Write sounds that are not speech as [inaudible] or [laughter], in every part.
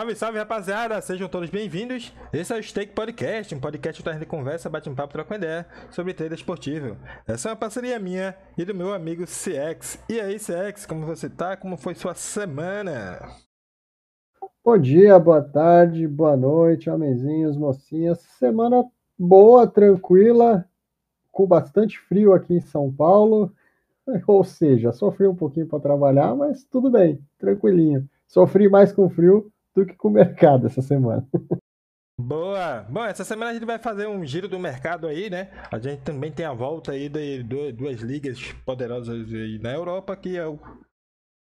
Salve, salve, rapaziada! Sejam todos bem-vindos. Esse é o Stake Podcast, um podcast onde a conversa, bate um papo, troca uma ideia sobre treino esportivo. Essa é uma parceria minha e do meu amigo CX. E aí, CX, como você tá? Como foi sua semana? Bom dia, boa tarde, boa noite, homenzinhos, mocinhas. Semana boa, tranquila, com bastante frio aqui em São Paulo. [laughs] Ou seja, sofri um pouquinho para trabalhar, mas tudo bem, tranquilinho. Sofri mais com frio do que com o mercado essa semana. [laughs] Boa! Bom, essa semana a gente vai fazer um giro do mercado aí, né? A gente também tem a volta aí de duas ligas poderosas aí na Europa, que é o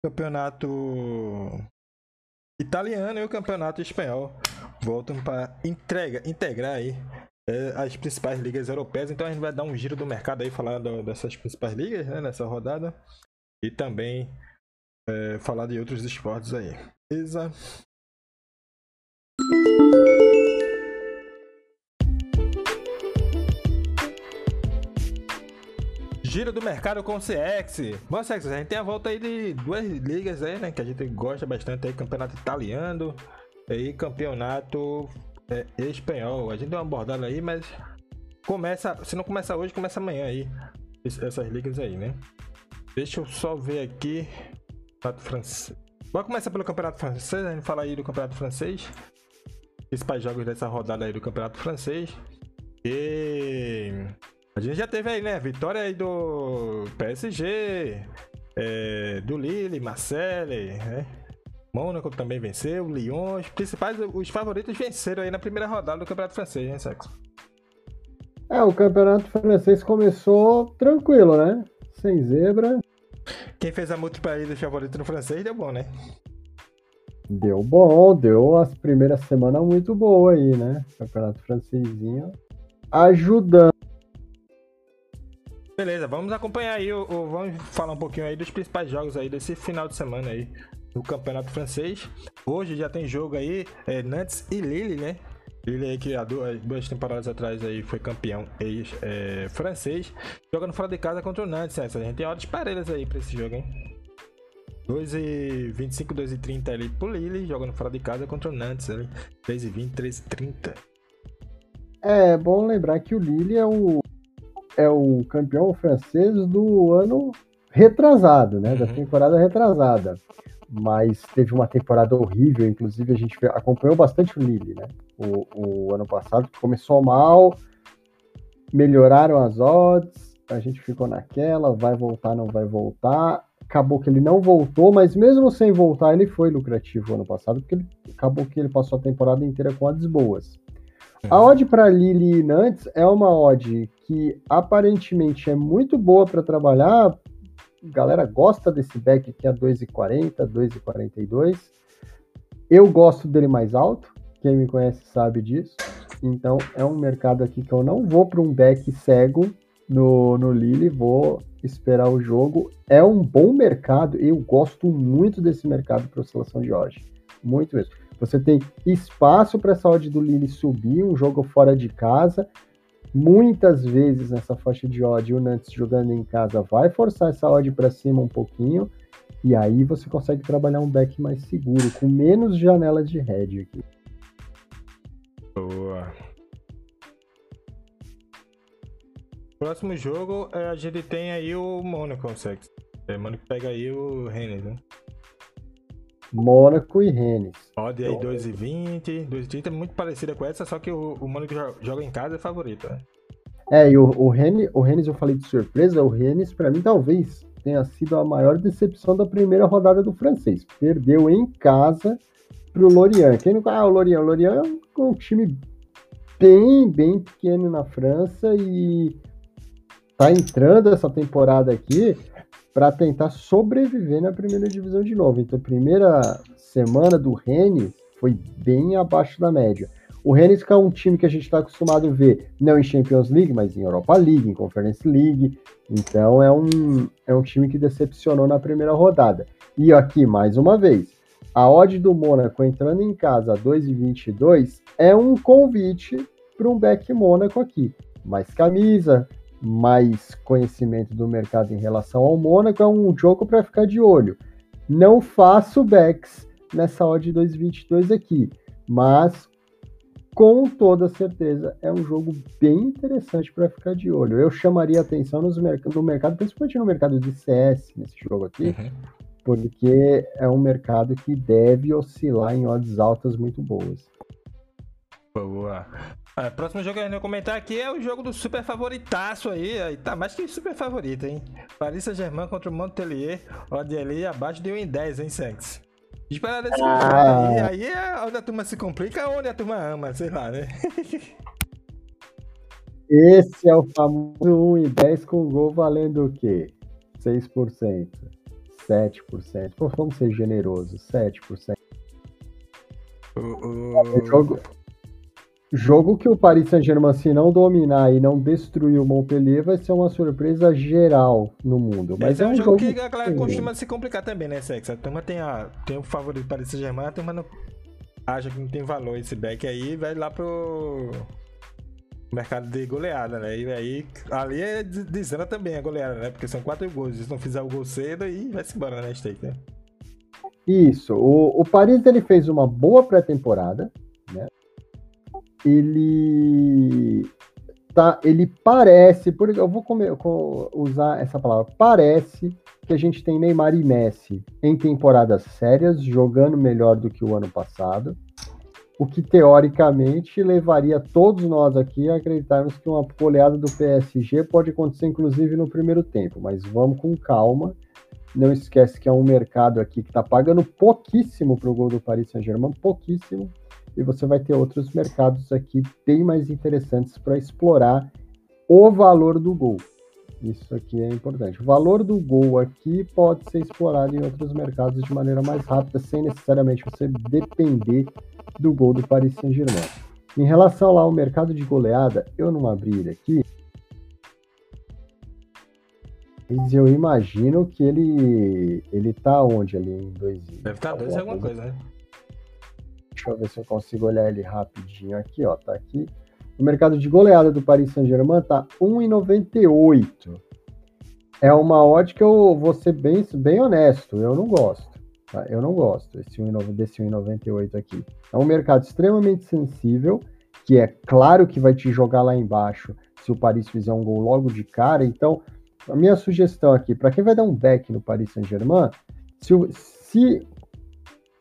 campeonato italiano e o campeonato espanhol. Voltam para entrega, integrar aí é, as principais ligas europeias. Então a gente vai dar um giro do mercado aí, falar dessas principais ligas, né? Nessa rodada. E também é, falar de outros esportes aí. Beleza? Giro do mercado com o CX. Bom, CX, a gente tem a volta aí de duas ligas aí, né? Que a gente gosta bastante aí, campeonato italiano e campeonato é, espanhol. A gente deu uma abordada aí, mas começa. Se não começa hoje, começa amanhã aí. Essas ligas aí, né? Deixa eu só ver aqui. Campeonato francês. Vamos começar pelo campeonato francês. A gente fala aí do campeonato francês principais jogos dessa rodada aí do Campeonato Francês. E a gente já teve aí, né? Vitória aí do PSG, é, do Lille, Marseille, né? Mônaco também venceu, Lyon, os principais, os favoritos venceram aí na primeira rodada do Campeonato Francês, hein, Sexo? É, o Campeonato Francês começou tranquilo, né? Sem zebra. Quem fez a múltipla aí dos favoritos no francês deu bom, né? Deu bom, deu as primeiras semanas muito boa aí, né? Campeonato francesinho ajudando. Beleza, vamos acompanhar aí, o, vamos falar um pouquinho aí dos principais jogos aí desse final de semana aí do Campeonato Francês. Hoje já tem jogo aí, é, Nantes e Lille, né? Lille aí que há duas, duas temporadas atrás aí foi campeão ex, é, francês, jogando fora de casa contra o Nantes. Né? A gente tem horas parelhas aí pra esse jogo, hein? 2 e 25, 2 e 30 ali pro Lille, jogando fora de casa contra o Nantes ali. 3 e 20, 3 e 30. É bom lembrar que o Lille é o, é o campeão francês do ano retrasado, né? Uhum. Da temporada retrasada. Mas teve uma temporada horrível, inclusive a gente acompanhou bastante o Lille, né? O, o ano passado começou mal, melhoraram as odds, a gente ficou naquela, vai voltar, não vai voltar acabou que ele não voltou, mas mesmo sem voltar, ele foi lucrativo ano passado, porque ele, acabou que ele passou a temporada inteira com odds boas. É. A odd para Lili Nantes é uma odd que aparentemente é muito boa para trabalhar. A galera gosta desse back aqui a 2,40, 2,42. Eu gosto dele mais alto, quem me conhece sabe disso. Então é um mercado aqui que eu não vou para um back cego no, no Lille, vou esperar o jogo. É um bom mercado, eu gosto muito desse mercado para oscilação de hoje. Muito mesmo. Você tem espaço para essa odd do Lille subir, um jogo fora de casa. Muitas vezes nessa faixa de odd, o Nantes jogando em casa vai forçar essa odd para cima um pouquinho. E aí você consegue trabalhar um back mais seguro, com menos janela de head aqui. Boa. Próximo jogo, é, a gente tem aí o Mônaco, Sex. É, Mônaco pega aí o Rennes, né? Mônaco e Rennes. Pode aí 2,20, 2,30, muito parecida com essa, só que o, o Mônaco joga em casa é favorito, né? É, e o, o, Rennes, o Rennes eu falei de surpresa, o Rennes para mim talvez tenha sido a maior decepção da primeira rodada do francês. Perdeu em casa pro Lorient. Quem não ah, o Lorient, o Lorient é um time bem, bem pequeno na França e tá entrando essa temporada aqui para tentar sobreviver na primeira divisão de novo. Então, a primeira semana do Rennes foi bem abaixo da média. O Rennes que é um time que a gente está acostumado a ver, não em Champions League, mas em Europa League, em Conference League. Então é um, é um time que decepcionou na primeira rodada. E aqui, mais uma vez, a odd do Mônaco entrando em casa a 2,22 é um convite para um back Mônaco aqui. Mais camisa, mais conhecimento do mercado em relação ao Mônaco, é um jogo para ficar de olho. Não faço backs nessa odd 2,22 aqui. Mas com toda certeza é um jogo bem interessante para ficar de olho. Eu chamaria atenção nos merc no mercado, principalmente no mercado de CS nesse jogo aqui, uhum. porque é um mercado que deve oscilar em odds altas muito boas. Boa. Ah, próximo jogo que eu vou comentar aqui é o jogo do super favoritaço aí. aí tá mais que super favorito, hein? Paris Saint-Germain contra o Montpellier. Odd ali abaixo de 1 em 10, hein, Sex? Esperar desse ah. aí, aí é onde a turma se complica, onde a turma ama, sei lá, né? [laughs] Esse é o famoso 1 e 10 com gol valendo o quê? 6%, 7%. Pô, vamos ser generosos, 7%. O, o... o jogo, Jogo que o Paris Saint-Germain, se não dominar e não destruir o Montpellier, vai ser uma surpresa geral no mundo. Mas é, é um, jogo, que a galera costuma se complicar também, né, Sex? A turma tem, a, tem o favorito do Paris Saint-Germain, a turma não acha que não tem valor esse back aí, vai lá pro mercado de goleada, né? E aí, ali é dizendo também a goleada, né? Porque são quatro gols. Se não fizer o gol cedo, aí vai se embora, né, stake, né? Isso. O, o Paris ele fez uma boa pré-temporada? Ele tá, ele parece, porque eu vou comer, usar essa palavra, parece que a gente tem Neymar e Messi em temporadas sérias, jogando melhor do que o ano passado, o que teoricamente levaria todos nós aqui a acreditarmos que uma goleada do PSG pode acontecer inclusive no primeiro tempo, mas vamos com calma. Não esquece que é um mercado aqui que está pagando pouquíssimo para o gol do Paris Saint-Germain, pouquíssimo e você vai ter outros mercados aqui bem mais interessantes para explorar o valor do gol. Isso aqui é importante. O valor do gol aqui pode ser explorado em outros mercados de maneira mais rápida, sem necessariamente você depender do gol do Paris Saint-Germain. Em relação lá ao mercado de goleada, eu não abri ele aqui, mas eu imagino que ele ele tá onde ali em dois Deve estar tá dois alguma coisa, né? Deixa eu ver se eu consigo olhar ele rapidinho aqui, ó. Tá aqui. O mercado de goleada do Paris Saint-Germain tá 1,98. É uma odd que eu vou ser bem, bem honesto, eu não gosto. Tá? Eu não gosto desse 1,98 aqui. É um mercado extremamente sensível, que é claro que vai te jogar lá embaixo se o Paris fizer um gol logo de cara. Então, a minha sugestão aqui, para quem vai dar um back no Paris Saint-Germain, se, se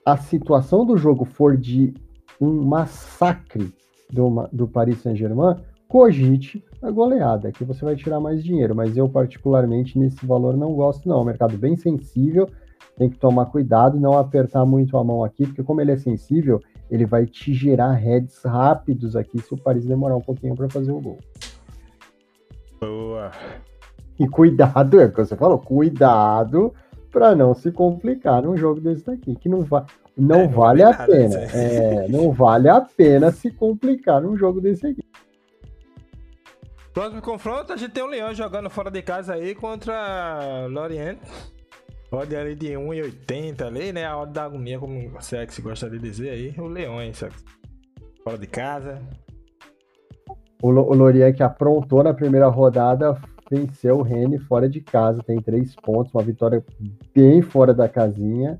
a situação do jogo for de um massacre do, do Paris Saint-Germain, cogite a goleada, que você vai tirar mais dinheiro. Mas eu, particularmente, nesse valor não gosto, não. É um mercado bem sensível, tem que tomar cuidado, não apertar muito a mão aqui, porque como ele é sensível, ele vai te gerar heads rápidos aqui se o Paris demorar um pouquinho para fazer o gol. Boa. E cuidado, é o que você falou, cuidado para não se complicar num jogo desse daqui, que não, va não é, vale a pena. É, não vale a pena se complicar num jogo desse aqui. Próximo confronto, a gente tem o Leão jogando fora de casa aí contra Lorient. Odd ali de 1,80 ali, né? A odd da agonia, como o Sex gosta de dizer aí. O Leão, hein, Sex? Fora de casa. O, o Lorient que aprontou na primeira rodada venceu o Rene fora de casa, tem três pontos, uma vitória bem fora da casinha.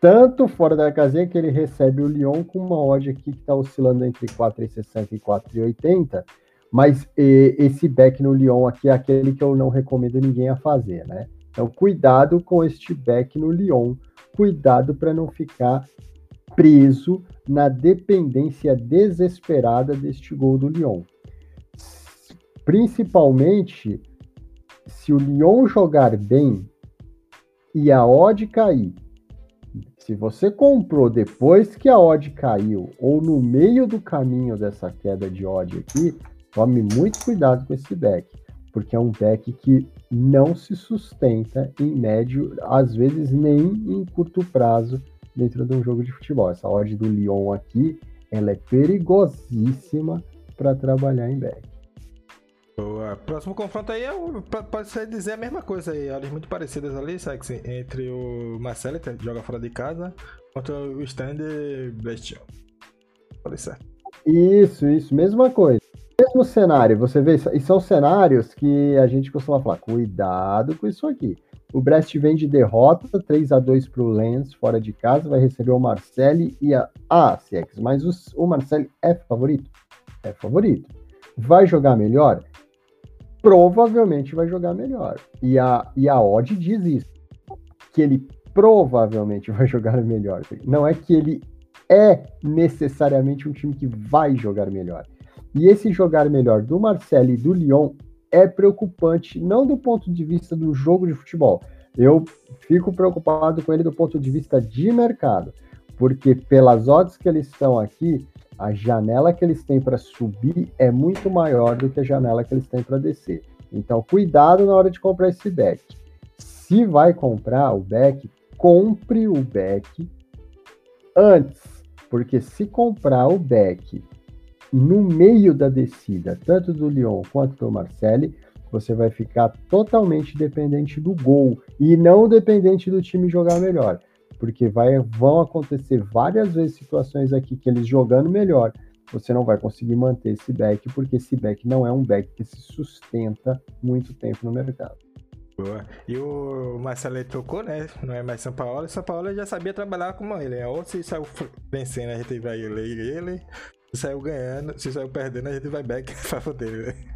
Tanto fora da casinha que ele recebe o Lyon com uma odd aqui que está oscilando entre 4,60 e 4,80. Mas e, esse back no Lyon aqui é aquele que eu não recomendo ninguém a fazer, né? Então, cuidado com este back no Lyon. Cuidado para não ficar preso na dependência desesperada deste gol do Lyon. Principalmente se o Lyon jogar bem e a odd cair, se você comprou depois que a odd caiu ou no meio do caminho dessa queda de odd aqui, tome muito cuidado com esse back, porque é um back que não se sustenta em médio, às vezes nem em curto prazo dentro de um jogo de futebol. Essa odd do Lyon aqui, ela é perigosíssima para trabalhar em back. Boa. Próximo confronto aí é o, pode ser dizer a mesma coisa aí, olhas muito parecidas ali, Sex, entre o Marcelo, que joga fora de casa, contra o Stand Bestial. Pode ser. Isso, isso, mesma coisa. Mesmo cenário, você vê, e são cenários que a gente costuma falar, cuidado com isso aqui. O Brest vem de derrota, 3 a 2 para o Lens, fora de casa, vai receber o Marseille e a... Ah, CX, mas o, o Marseille é favorito? É favorito. Vai jogar melhor? Provavelmente vai jogar melhor. E a, e a odd diz isso, que ele provavelmente vai jogar melhor. Não é que ele é necessariamente um time que vai jogar melhor. E esse jogar melhor do Marcelo e do Lyon é preocupante, não do ponto de vista do jogo de futebol. Eu fico preocupado com ele do ponto de vista de mercado, porque pelas odds que eles estão aqui, a janela que eles têm para subir é muito maior do que a janela que eles têm para descer. Então, cuidado na hora de comprar esse back. Se vai comprar o back, compre o back antes, porque se comprar o back no meio da descida, tanto do Lyon quanto do Marcelli, você vai ficar totalmente dependente do gol e não dependente do time jogar melhor, porque vai, vão acontecer várias vezes situações aqui que eles jogando melhor, você não vai conseguir manter esse back, porque esse back não é um back que se sustenta muito tempo no mercado. Boa. E o Marcelo tocou, né? Não é mais São Paulo. São Paulo já sabia trabalhar como ele. Né? Ou se saiu vencendo, a gente vai ler ele. Se saiu ganhando, se saiu perdendo, a gente vai back [laughs] a favor dele, né?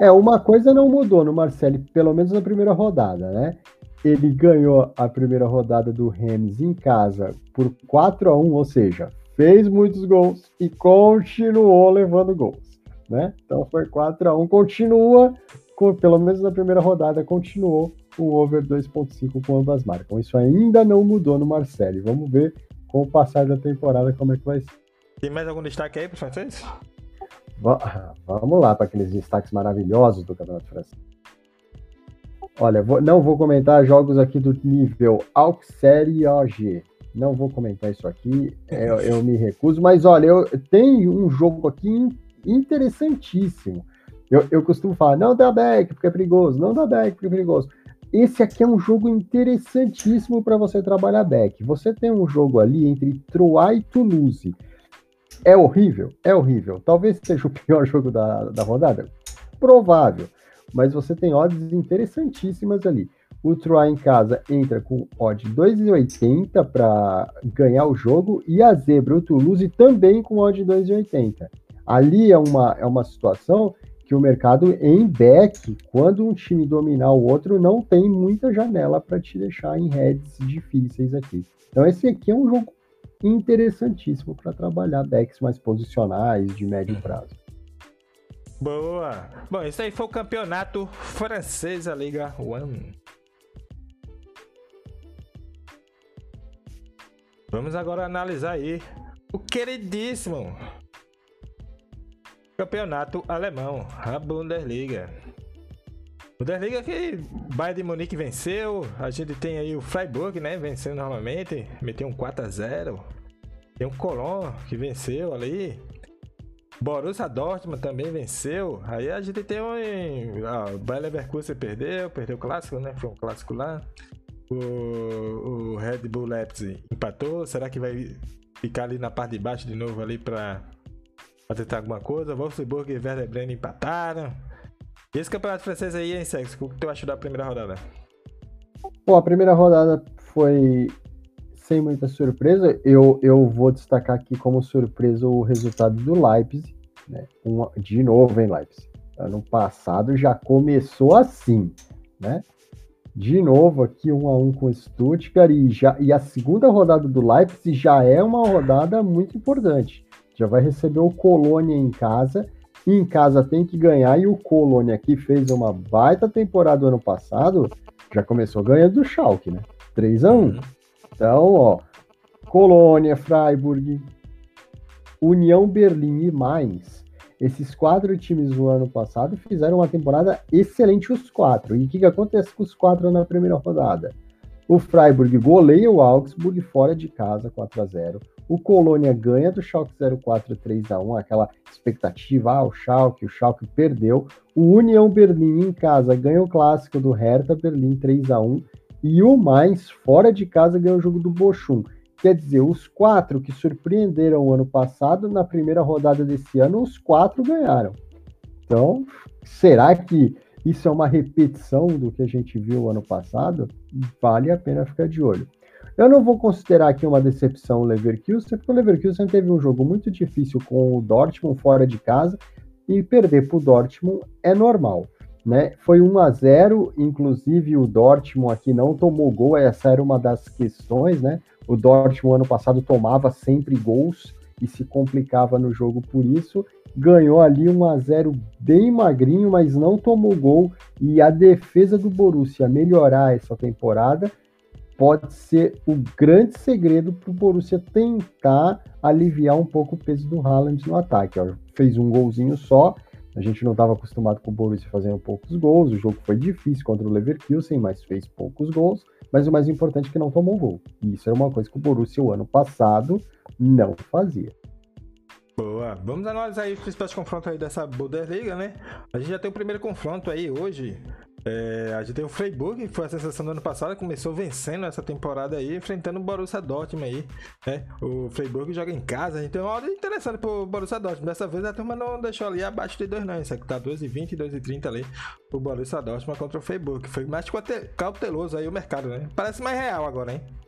É, uma coisa não mudou no Marcelo, pelo menos na primeira rodada, né? Ele ganhou a primeira rodada do Rams em casa por 4 a 1 ou seja, fez muitos gols e continuou levando gols, né? Então foi 4 a 1 continua, com, pelo menos na primeira rodada, continuou o over 2.5 com ambas marcas. Isso ainda não mudou no Marcelo. Vamos ver com o passar da temporada como é que vai ser. Tem mais algum destaque aí para o francês? Vamos lá para aqueles destaques maravilhosos do Campeonato Francês. Olha, vou, não vou comentar jogos aqui do nível Auxerre AG. Não vou comentar isso aqui, eu, eu, me recuso. Mas olha, eu tenho um jogo aqui interessantíssimo. Eu, eu costumo falar, não dá back porque é perigoso, não dá back porque é perigoso. Esse aqui é um jogo interessantíssimo para você trabalhar back. Você tem um jogo ali entre Troyes e Toulouse. É horrível? É horrível. Talvez seja o pior [laughs] jogo da, da rodada. Provável. Mas você tem odds interessantíssimas ali. O Troy em casa entra com odd 2,80 para ganhar o jogo e a Zebra, o Toulouse, também com odd 2,80. Ali é uma, é uma situação que o mercado em back, quando um time dominar o outro, não tem muita janela para te deixar em heads difíceis aqui. Então esse aqui é um jogo interessantíssimo para trabalhar decks mais posicionais de médio uhum. prazo. Boa! Bom, isso aí foi o campeonato francês, a Liga One. Vamos agora analisar aí o queridíssimo campeonato alemão, a Bundesliga. Bundesliga que Bayern de Munique venceu, a gente tem aí o Freiburg, né, vencendo novamente, meteu um 4 a 0. Tem o Colón que venceu ali. Borussia Dortmund também venceu. Aí a gente tem um, ah, o Bayer Leverkusen perdeu, perdeu o clássico, né? Foi um clássico lá. O, o Red Bull Leipzig empatou. Será que vai ficar ali na parte de baixo de novo ali para tentar alguma coisa? Wolfsburg e Werder Bremen empataram. Esse campeonato francês aí, hein, Sex? O que tu achou da primeira rodada? Bom, a primeira rodada foi sem muita surpresa. Eu, eu vou destacar aqui como surpresa o resultado do Leipzig, né? Um, de novo em Leipzig. Ano passado já começou assim, né? De novo aqui um a um com o Stuttgart e, já, e a segunda rodada do Leipzig já é uma rodada muito importante. Já vai receber o Colônia em casa em casa tem que ganhar e o Colônia que fez uma baita temporada ano passado já começou ganhando do Schalke, né? 3 a 1. Uhum. Então, ó, Colônia, Freiburg, União Berlim e Mainz. Esses quatro times do ano passado fizeram uma temporada excelente os quatro. E o que, que acontece com os quatro na primeira rodada? O Freiburg goleia o Augsburg fora de casa 4 a 0. O Colônia ganha do Schalke 04 3 a 1, aquela expectativa, ah, o Schalke, o Schalke perdeu. O União Berlim em casa ganha o clássico do Hertha Berlim 3 a 1 e o Mainz fora de casa ganha o jogo do Bochum. Quer dizer, os quatro que surpreenderam o ano passado, na primeira rodada desse ano, os quatro ganharam. Então, será que isso é uma repetição do que a gente viu ano passado, vale a pena ficar de olho. Eu não vou considerar aqui uma decepção o Leverkusen, porque o Leverkusen teve um jogo muito difícil com o Dortmund fora de casa e perder para o Dortmund é normal. Né? Foi 1 a 0, inclusive o Dortmund aqui não tomou gol, essa era uma das questões, né? O Dortmund ano passado tomava sempre gols e se complicava no jogo por isso. Ganhou ali 1 a 0 bem magrinho, mas não tomou gol e a defesa do Borussia melhorar essa temporada pode ser o grande segredo para o Borussia tentar aliviar um pouco o peso do Haaland no ataque. Ó, fez um golzinho só, a gente não estava acostumado com o Borussia fazendo poucos gols, o jogo foi difícil contra o Leverkusen, mas fez poucos gols, mas o mais importante é que não tomou gol. E isso era uma coisa que o Borussia o ano passado não fazia. Boa, vamos analisar aí os principais confrontos aí dessa Bundesliga, né? A gente já tem o primeiro confronto aí hoje, é, a gente tem o Freiburg, que foi a sensação do ano passado, começou vencendo essa temporada aí, enfrentando o Borussia Dortmund aí, né? O Freiburg joga em casa, a gente tem uma hora interessante pro Borussia Dortmund. Dessa vez a turma não deixou ali abaixo de 2 não, isso aqui tá 2,20 e 2,30 ali pro Borussia Dortmund contra o Freiburg. Foi mais cauteloso aí o mercado, né? Parece mais real agora, hein?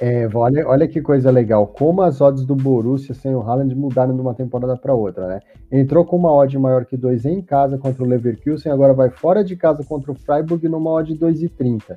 É, olha, olha que coisa legal. Como as odds do Borussia sem o Haaland mudaram de uma temporada para outra, né? Entrou com uma odd maior que 2 em casa contra o Leverkusen, agora vai fora de casa contra o Freiburg numa odd 2,30.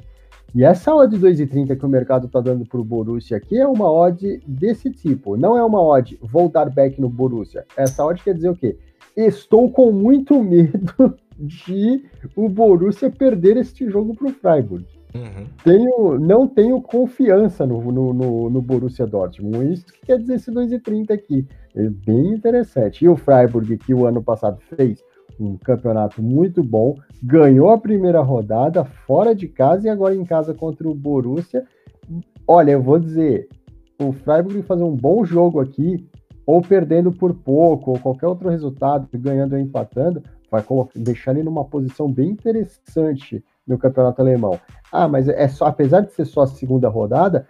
E essa odd 2,30 que o mercado está dando para o Borussia aqui é uma odd desse tipo. Não é uma odd vou dar back no Borussia. Essa odd quer dizer o quê? Estou com muito medo [laughs] de o Borussia perder este jogo para o Freiburg. Uhum. Tenho, não tenho confiança no, no, no, no, Borussia Dortmund. Isso que quer dizer esse 2,30 aqui. É bem interessante. E o Freiburg, que o ano passado fez um campeonato muito bom, ganhou a primeira rodada fora de casa e agora em casa contra o Borussia. Olha, eu vou dizer, o Freiburg fazer um bom jogo aqui, ou perdendo por pouco, ou qualquer outro resultado, ganhando ou empatando, vai deixar ele numa posição bem interessante no campeonato alemão. Ah, mas é só, apesar de ser só a segunda rodada,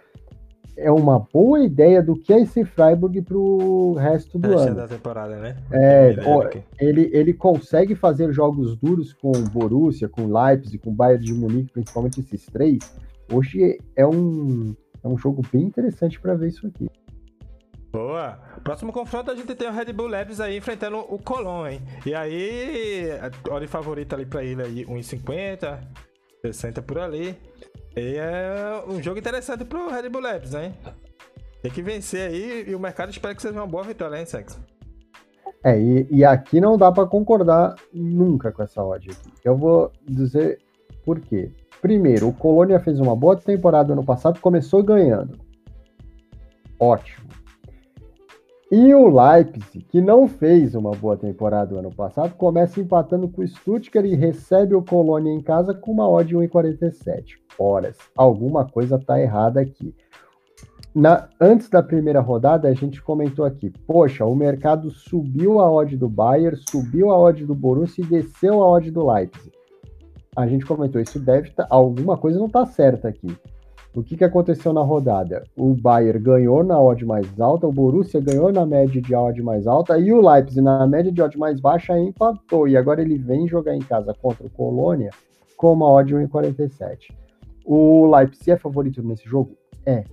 é uma boa ideia do que é esse Freiburg para o resto do ano. da temporada, né? É, ele, ele consegue fazer jogos duros com Borussia, com Leipzig, com Bayern de Munique, principalmente esses três. Hoje é um, é um jogo bem interessante para ver isso aqui. Boa. Próximo confronto a gente tem o Red Bull Leves aí enfrentando o Colón, hein? E aí, olha favorita ali para ele aí, 1,50, 60 por ali. E é um jogo interessante pro Red Bull Leves, hein? Tem que vencer aí e o mercado espera que seja uma boa vitória, hein, Sex? É, e, e aqui não dá para concordar nunca com essa odd aqui. Eu vou dizer por quê. Primeiro, o Colônia fez uma boa temporada ano passado, começou ganhando. Ótimo. E o Leipzig, que não fez uma boa temporada o ano passado, começa empatando com o Stuttgart e recebe o Colônia em casa com uma odd de 1,47. Horas, alguma coisa está errada aqui. Na, antes da primeira rodada, a gente comentou aqui, poxa, o mercado subiu a odd do Bayern, subiu a odd do Borussia e desceu a odd do Leipzig. A gente comentou, isso deve tá, alguma coisa não está certa aqui. O que, que aconteceu na rodada? O Bayern ganhou na odd mais alta, o Borussia ganhou na média de odd mais alta e o Leipzig na média de odd mais baixa empatou. E agora ele vem jogar em casa contra o Colônia com uma odd 1,47. O Leipzig é favorito nesse jogo? É.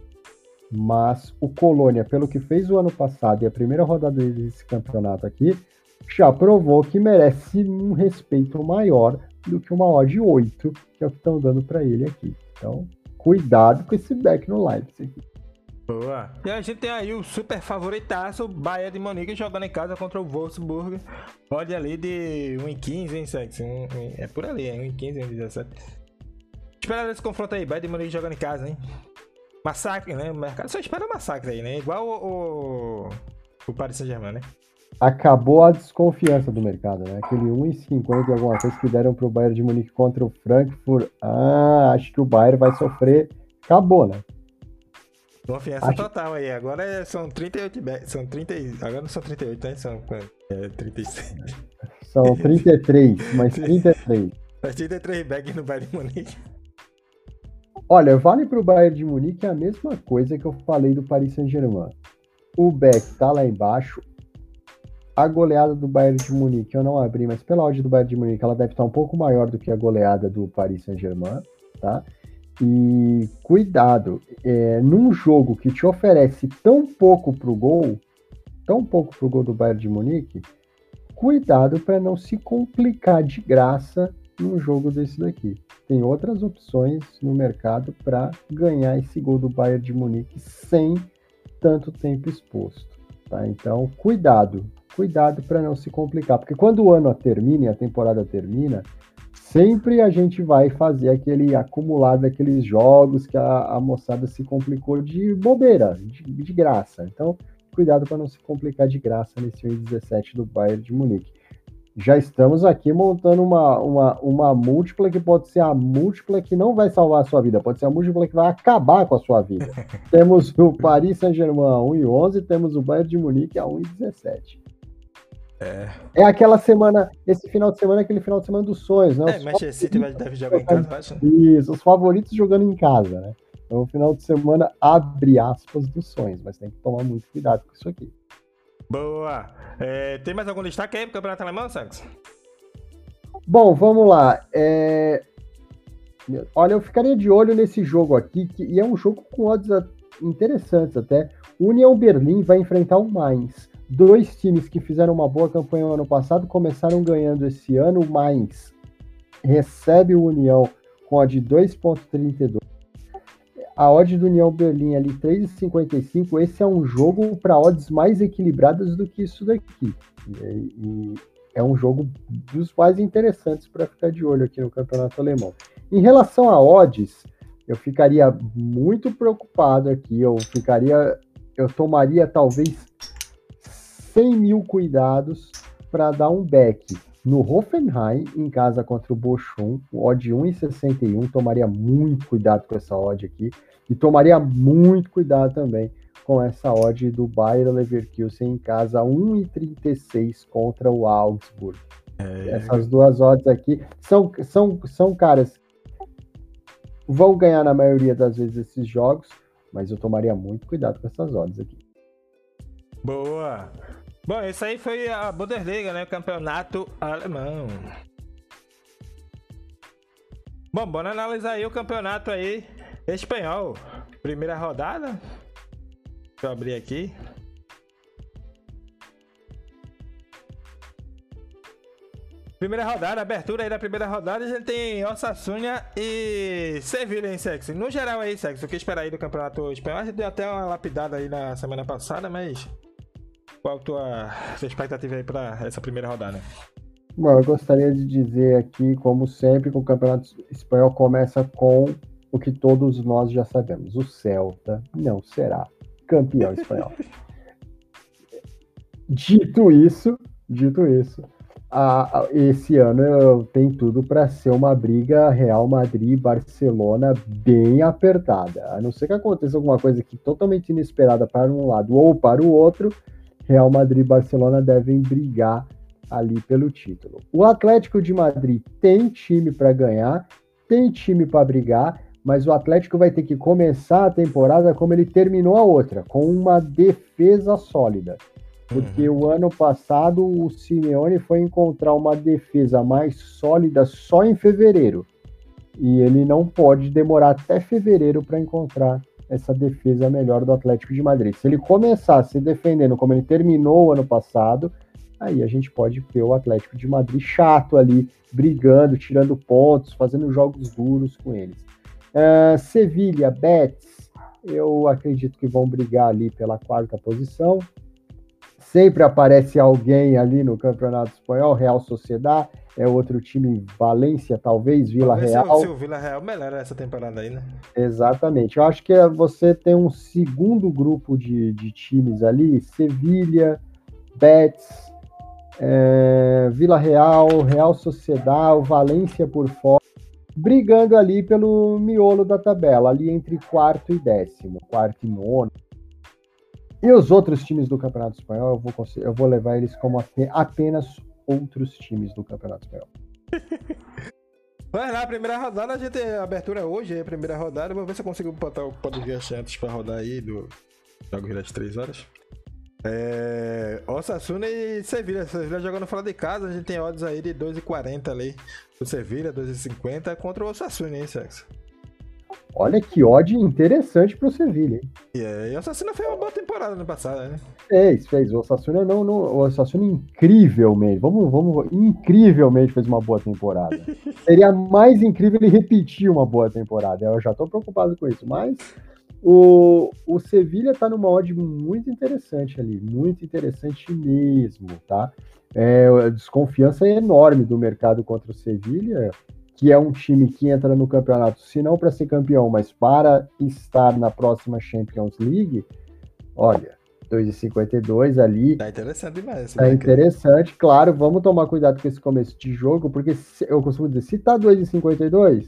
Mas o Colônia, pelo que fez o ano passado e a primeira rodada desse campeonato aqui, já provou que merece um respeito maior do que uma odd 8, que é o que estão dando para ele aqui. Então, cuidado com esse back no Leipzig. Boa. E a gente tem aí o super favoritaço, Bayern de Munique, jogando em casa contra o Wolfsburg. Pode ali de 1,15, hein, Sex? Um, um, é por ali, é 1,15, 1,17. Espera esse confronto aí, Bayern de Munique jogando em casa, hein? Massacre, né? O mercado só espera massacre aí, né? Igual o, o, o Paris Saint-Germain, né? Acabou a desconfiança do mercado, né? Aquele 1,50 e alguma coisa que deram para o Bayern de Munique contra o Frankfurt. Ah, acho que o Bayern vai sofrer. Acabou, né? Confiança acho... total aí. Agora é, são 38 são 30, agora não são 38, né? São é, 36. São [laughs] 33, mas 33. Mas 33 bags no Bayern de Munique. Olha, vale para o Bayern de Munique a mesma coisa que eu falei do Paris Saint-Germain. O Beck tá lá embaixo, a goleada do Bayern de Munique, eu não abri, mas pela odd do Bayern de Munique, ela deve estar um pouco maior do que a goleada do Paris Saint-Germain, tá? E cuidado, é, num jogo que te oferece tão pouco pro gol, tão pouco pro gol do Bayern de Munique, cuidado para não se complicar de graça num jogo desse daqui. Tem outras opções no mercado para ganhar esse gol do Bayern de Munique sem tanto tempo exposto. Tá? Então, cuidado, cuidado para não se complicar, porque quando o ano termina e a temporada termina, sempre a gente vai fazer aquele acumulado daqueles jogos que a, a moçada se complicou de bobeira, de, de graça. Então, cuidado para não se complicar de graça nesse 17 do Bayern de Munique já estamos aqui montando uma, uma, uma múltipla que pode ser a múltipla que não vai salvar a sua vida, pode ser a múltipla que vai acabar com a sua vida. [laughs] temos o Paris Saint-Germain a 1,11, temos o Bayern de Munique a 1,17. É. é aquela semana, esse final de semana é aquele final de semana dos sonhos, né? É, Manchester City vai, deve jogar em casa, acho. Isso, os favoritos jogando em casa, né? Então, o final de semana abre aspas dos sonhos, mas tem que tomar muito cuidado com isso aqui. Boa! É, tem mais algum destaque aí pro Campeonato Alemão, Santos? Bom, vamos lá. É... Olha, eu ficaria de olho nesse jogo aqui, que e é um jogo com odds interessantes até. União Berlim vai enfrentar o Mainz. Dois times que fizeram uma boa campanha no ano passado começaram ganhando esse ano. Mainz recebe o União com a de 2,32 a odd do União Berlim ali 3,55, esse é um jogo para odds mais equilibradas do que isso daqui. E, e é um jogo dos mais interessantes para ficar de olho aqui no Campeonato Alemão. Em relação a odds, eu ficaria muito preocupado aqui, eu ficaria, eu tomaria talvez 100 mil cuidados para dar um back no Hoffenheim, em casa contra o Bochum, odd 1,61, tomaria muito cuidado com essa odd aqui. E tomaria muito cuidado também com essa odd do Bayer Leverkusen em casa, 1,36 contra o Augsburg. É... Essas duas odds aqui são, são, são caras vão ganhar na maioria das vezes esses jogos, mas eu tomaria muito cuidado com essas odds aqui. Boa! Bom, isso aí foi a Bundesliga, né? O campeonato alemão. Bom, bora analisar aí o campeonato aí espanhol. Primeira rodada. Deixa eu abrir aqui. Primeira rodada, abertura aí da primeira rodada, a gente tem Osasuna e Sevilla em sexo. No geral aí, sexo, o que esperar aí do campeonato espanhol? A gente deu até uma lapidada aí na semana passada, mas qual a tua, tua expectativa aí para essa primeira rodada? Bom, eu gostaria de dizer aqui, como sempre, que o Campeonato Espanhol começa com o que todos nós já sabemos: o Celta não será campeão espanhol. [laughs] dito isso, dito isso, a, a, esse ano tem tudo para ser uma briga Real Madrid-Barcelona bem apertada. A não ser que aconteça alguma coisa aqui totalmente inesperada para um lado ou para o outro, Real Madrid e Barcelona devem brigar ali pelo título. O Atlético de Madrid tem time para ganhar, tem time para brigar, mas o Atlético vai ter que começar a temporada como ele terminou a outra, com uma defesa sólida. Porque uhum. o ano passado o Simeone foi encontrar uma defesa mais sólida só em fevereiro. E ele não pode demorar até fevereiro para encontrar essa defesa melhor do Atlético de Madrid. Se ele começar se defendendo como ele terminou o ano passado, aí a gente pode ver o Atlético de Madrid chato ali, brigando, tirando pontos, fazendo jogos duros com eles. Uh, Sevilha, Betis, eu acredito que vão brigar ali pela quarta posição. Sempre aparece alguém ali no Campeonato Espanhol, Real Sociedad, é outro time, Valência, talvez, Vila talvez Real. Se o Vila Real melhora essa temporada aí, né? Exatamente. Eu acho que é você tem um segundo grupo de, de times ali, Sevilha, Betis, é, Vila Real, Real Sociedade, Valência por fora, brigando ali pelo miolo da tabela, ali entre quarto e décimo, quarto e nono. E os outros times do Campeonato Espanhol, eu vou, eu vou levar eles como apenas outros times do Campeonato Espanhol. [laughs] Vai lá, primeira rodada, a gente a abertura hoje, é a primeira rodada. Vou ver se eu consigo botar o podcast antes pra rodar aí do Jogos das 3 horas. É, Osasuna e Sevilha. Sevilha jogando fora de casa, a gente tem odds aí de 2,40 ali. O Sevilha, 2,50 contra o Osasuna, hein, Sexo? Olha que ódio interessante pro Sevilha? Yeah, e o Osasuna fez uma boa temporada no passado, né? Fez, fez. O Osasuna não, não, o Osasuna incrivelmente, vamos, vamos, incrivelmente fez uma boa temporada. [laughs] Seria mais incrível ele repetir uma boa temporada. Eu já tô preocupado com isso, mas o, o Sevilha tá numa odd muito interessante ali, muito interessante mesmo, tá? É, a desconfiança é enorme do mercado contra o Sevilha que é um time que entra no campeonato, se não para ser campeão, mas para estar na próxima Champions League, olha, 2,52 ali. Tá interessante demais. Tá interessante, claro, vamos tomar cuidado com esse começo de jogo, porque se, eu costumo dizer, se tá 2,52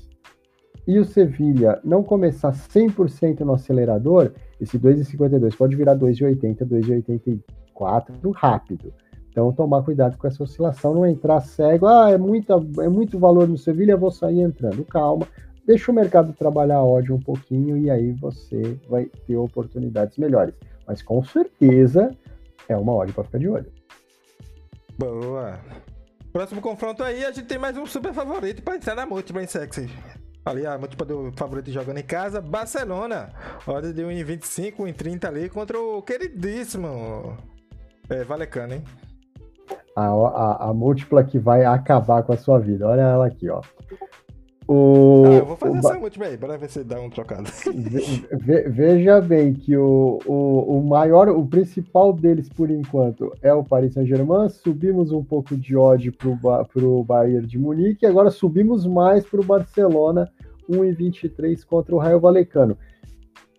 e o Sevilha não começar 100% no acelerador, esse 2,52 pode virar 2,80, 2,84 rápido. Então, tomar cuidado com essa oscilação, não entrar cego, ah, é, muita, é muito valor no Sevilha, vou sair entrando. Calma, deixa o mercado trabalhar a ódio um pouquinho e aí você vai ter oportunidades melhores. Mas com certeza é uma ódio para ficar de olho. Boa. Próximo confronto aí, a gente tem mais um super favorito para entrar na múltipla em sexy. Ali a múltipla do favorito jogando em casa, Barcelona. Hora de 1,25, 1,30 ali contra o queridíssimo é, Valecano, hein? A, a, a, múltipla que vai acabar com a sua vida. Olha ela aqui, ó. O, ah, eu vou fazer o, essa múltipla aí, para ver se dá um trocado. Ve, veja bem que o, o, o maior, o principal deles por enquanto é o Paris Saint-Germain. Subimos um pouco de ódio para o Bayern de Munique, agora subimos mais para o Barcelona, 1,23 contra o Raio Valecano.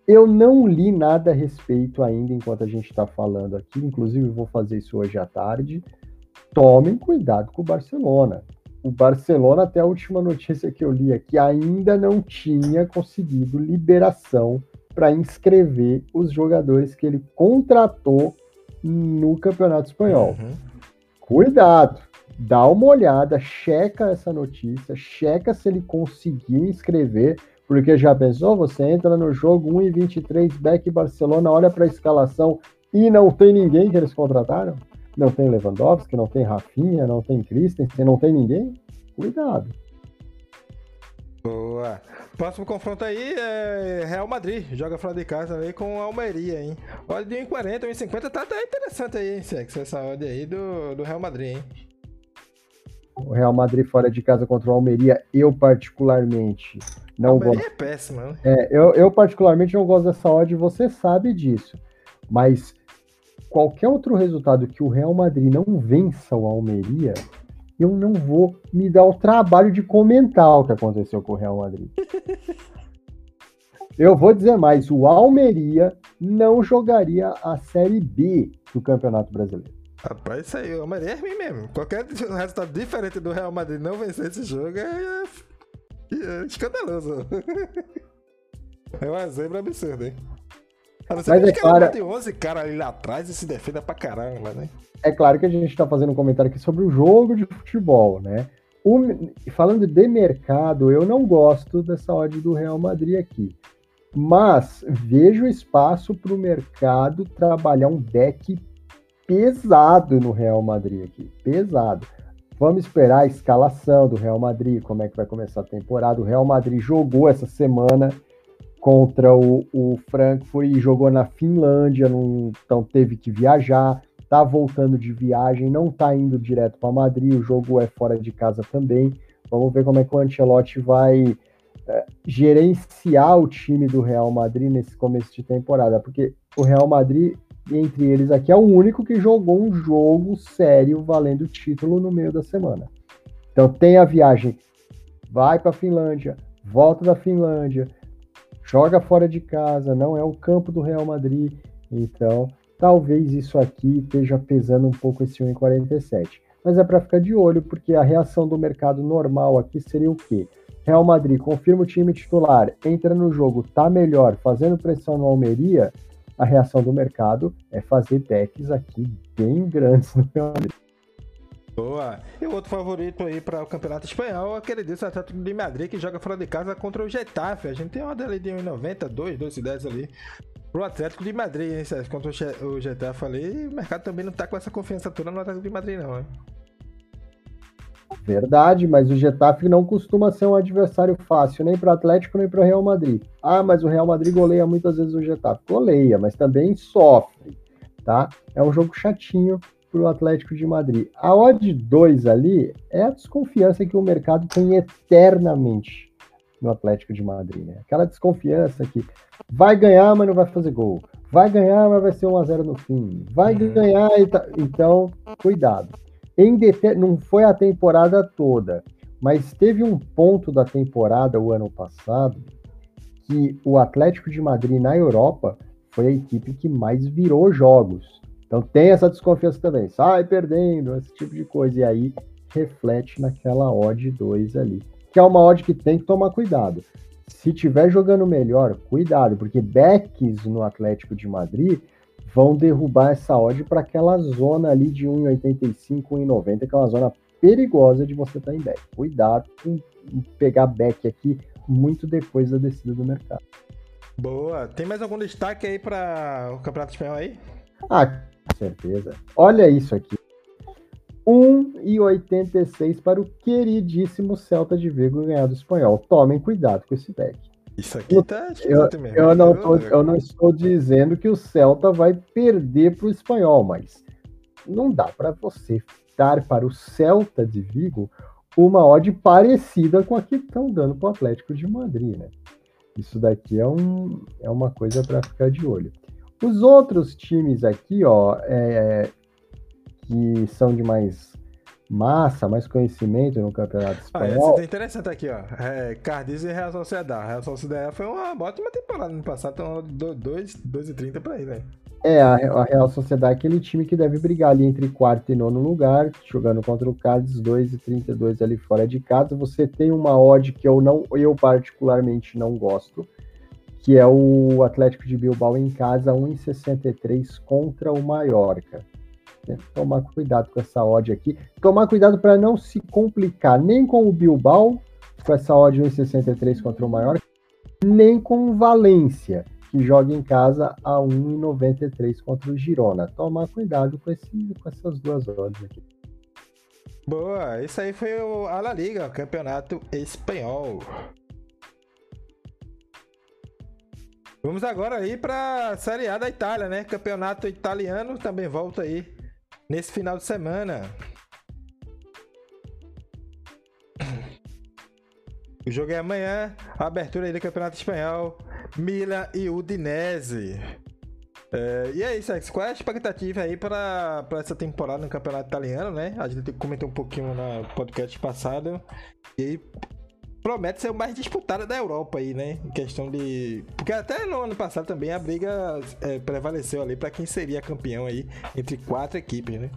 Eu não li nada a respeito ainda enquanto a gente está falando aqui, inclusive vou fazer isso hoje à tarde tomem cuidado com o Barcelona. O Barcelona, até a última notícia que eu li aqui, ainda não tinha conseguido liberação para inscrever os jogadores que ele contratou no Campeonato Espanhol. Uhum. Cuidado, dá uma olhada, checa essa notícia, checa se ele conseguiu inscrever, porque já pensou, você entra no jogo 1 e 23 Beck Barcelona, olha para a escalação e não tem ninguém que eles contrataram? Não tem Lewandowski, não tem Rafinha, não tem Christensen, não tem ninguém, cuidado. Boa. Próximo confronto aí é Real Madrid. Joga fora de casa aí com Almeria, hein? Olha de 1,40, 1,50 tá até interessante aí, hein, Sex? Essa odd aí do, do Real Madrid, hein? O Real Madrid fora de casa contra o Almeria, eu particularmente não Almeria gosto. é péssima, né? É, eu, eu particularmente não gosto dessa odd, você sabe disso. Mas qualquer outro resultado que o Real Madrid não vença o Almeria, eu não vou me dar o trabalho de comentar o que aconteceu com o Real Madrid. [laughs] Eu vou dizer mais, o Almeria não jogaria a Série B do Campeonato Brasileiro. Rapaz, isso aí, o Almeria é ruim mesmo. Qualquer resultado diferente do Real Madrid não vencer esse jogo é, é escandaloso. [laughs] É um exemplo absurdo, hein? Mas é claro. Tem 11 caras ali lá atrás e se defenda pra caramba, né? É claro que a gente tá fazendo um comentário aqui sobre o jogo de futebol, né? O, falando de mercado, eu não gosto dessa odd do Real Madrid aqui. Mas vejo espaço para o mercado trabalhar um deck pesado no Real Madrid aqui. Pesado. Vamos esperar a escalação do Real Madrid, como é que vai começar a temporada. O Real Madrid jogou essa semana contra o, o Frankfurt e jogou na Finlândia, não, então teve que viajar, tá voltando de viagem, não tá indo direto para Madrid, o jogo é fora de casa também. Vamos ver como é que o Ancelotti vai é, gerenciar o time do Real Madrid nesse começo de temporada, porque o Real Madrid, entre eles aqui, é o único que jogou um jogo sério valendo título no meio da semana. Então tem a viagem, vai para a Finlândia, volta da Finlândia, joga fora de casa, não é o campo do Real Madrid, então talvez isso aqui esteja pesando um pouco esse 1,47. Mas é para ficar de olho, porque a reação do mercado normal aqui seria o quê? Real Madrid confirma o time titular, entra no jogo, tá melhor, fazendo pressão no Almeria, a reação do mercado é fazer decks aqui bem grandes no Real Madrid. Boa. E o outro favorito aí para o Campeonato Espanhol é aquele desse Atlético de Madrid que joga fora de casa contra o Getafe. A gente tem uma dele de 1,90, 2, 2 e 10 ali pro Atlético de Madrid, hein? Quanto o GTA falei, o mercado também não tá com essa confiança toda no Atlético de Madrid, não, hein? Verdade, mas o Getafe não costuma ser um adversário fácil, nem para o Atlético, nem para o Real Madrid. Ah, mas o Real Madrid goleia muitas vezes o Getafe. Goleia, mas também sofre, tá? É um jogo chatinho para o Atlético de Madrid. A odd 2 ali é a desconfiança que o mercado tem eternamente no Atlético de Madrid, né? Aquela desconfiança que vai ganhar, mas não vai fazer gol. Vai ganhar, mas vai ser 1 a 0 no fim. Vai uhum. ganhar e tá... então, cuidado. Em deter... não foi a temporada toda, mas teve um ponto da temporada o ano passado que o Atlético de Madrid na Europa foi a equipe que mais virou jogos. Então tem essa desconfiança também. Sai perdendo, esse tipo de coisa. E aí reflete naquela odd 2 ali. Que é uma odd que tem que tomar cuidado. Se tiver jogando melhor, cuidado, porque backs no Atlético de Madrid vão derrubar essa odd para aquela zona ali de 1,85, 1,90, aquela zona perigosa de você estar tá em back. Cuidado com pegar back aqui muito depois da descida do mercado. Boa. Tem mais algum destaque aí para o Campeonato Espanhol aí? Ah, com certeza. Olha isso aqui. 1,86 para o queridíssimo Celta de Vigo ganhar do espanhol. Tomem cuidado com esse deck. Isso aqui tá eu, mesmo. Eu não, tô, eu não estou dizendo que o Celta vai perder para o espanhol, mas não dá para você dar para o Celta de Vigo uma odd parecida com a que estão dando para o Atlético de Madrid, né? Isso daqui é, um, é uma coisa para ficar de olho. Os outros times aqui, ó, é, que são de mais massa, mais conhecimento no campeonato espanhol. Ah, é interessante aqui, ó. É, Cardiz e Real Sociedade. Real Sociedade foi uma ótima temporada no passado, então 2,30 para aí, né? É, a, a Real Sociedade é aquele time que deve brigar ali entre quarto e nono lugar, jogando contra o Cádiz 2,32 ali fora de casa. Você tem uma odd que eu não, eu particularmente não gosto, que é o Atlético de Bilbao em casa 1,63 contra o Mallorca. Que tomar cuidado com essa odd aqui. Tomar cuidado para não se complicar nem com o Bilbao, com essa odd 1,63 contra o Mallorca, nem com o Valência, que joga em casa a 1,93 contra o Girona. Tomar cuidado com, esse, com essas duas odds aqui. Boa, isso aí foi o, a La Liga, o campeonato espanhol. Vamos agora aí para Série A da Itália, né? Campeonato italiano também volta aí nesse final de semana. O jogo é amanhã, abertura aí do Campeonato Espanhol, Milan e Udinese. É, e é isso, Alex. Qual é a expectativa aí para essa temporada no Campeonato Italiano, né? A gente comentou um pouquinho no podcast passado. E promete ser o mais disputado da Europa aí, né? Em questão de. Porque até no ano passado também a briga é, prevaleceu ali para quem seria campeão aí entre quatro equipes, né?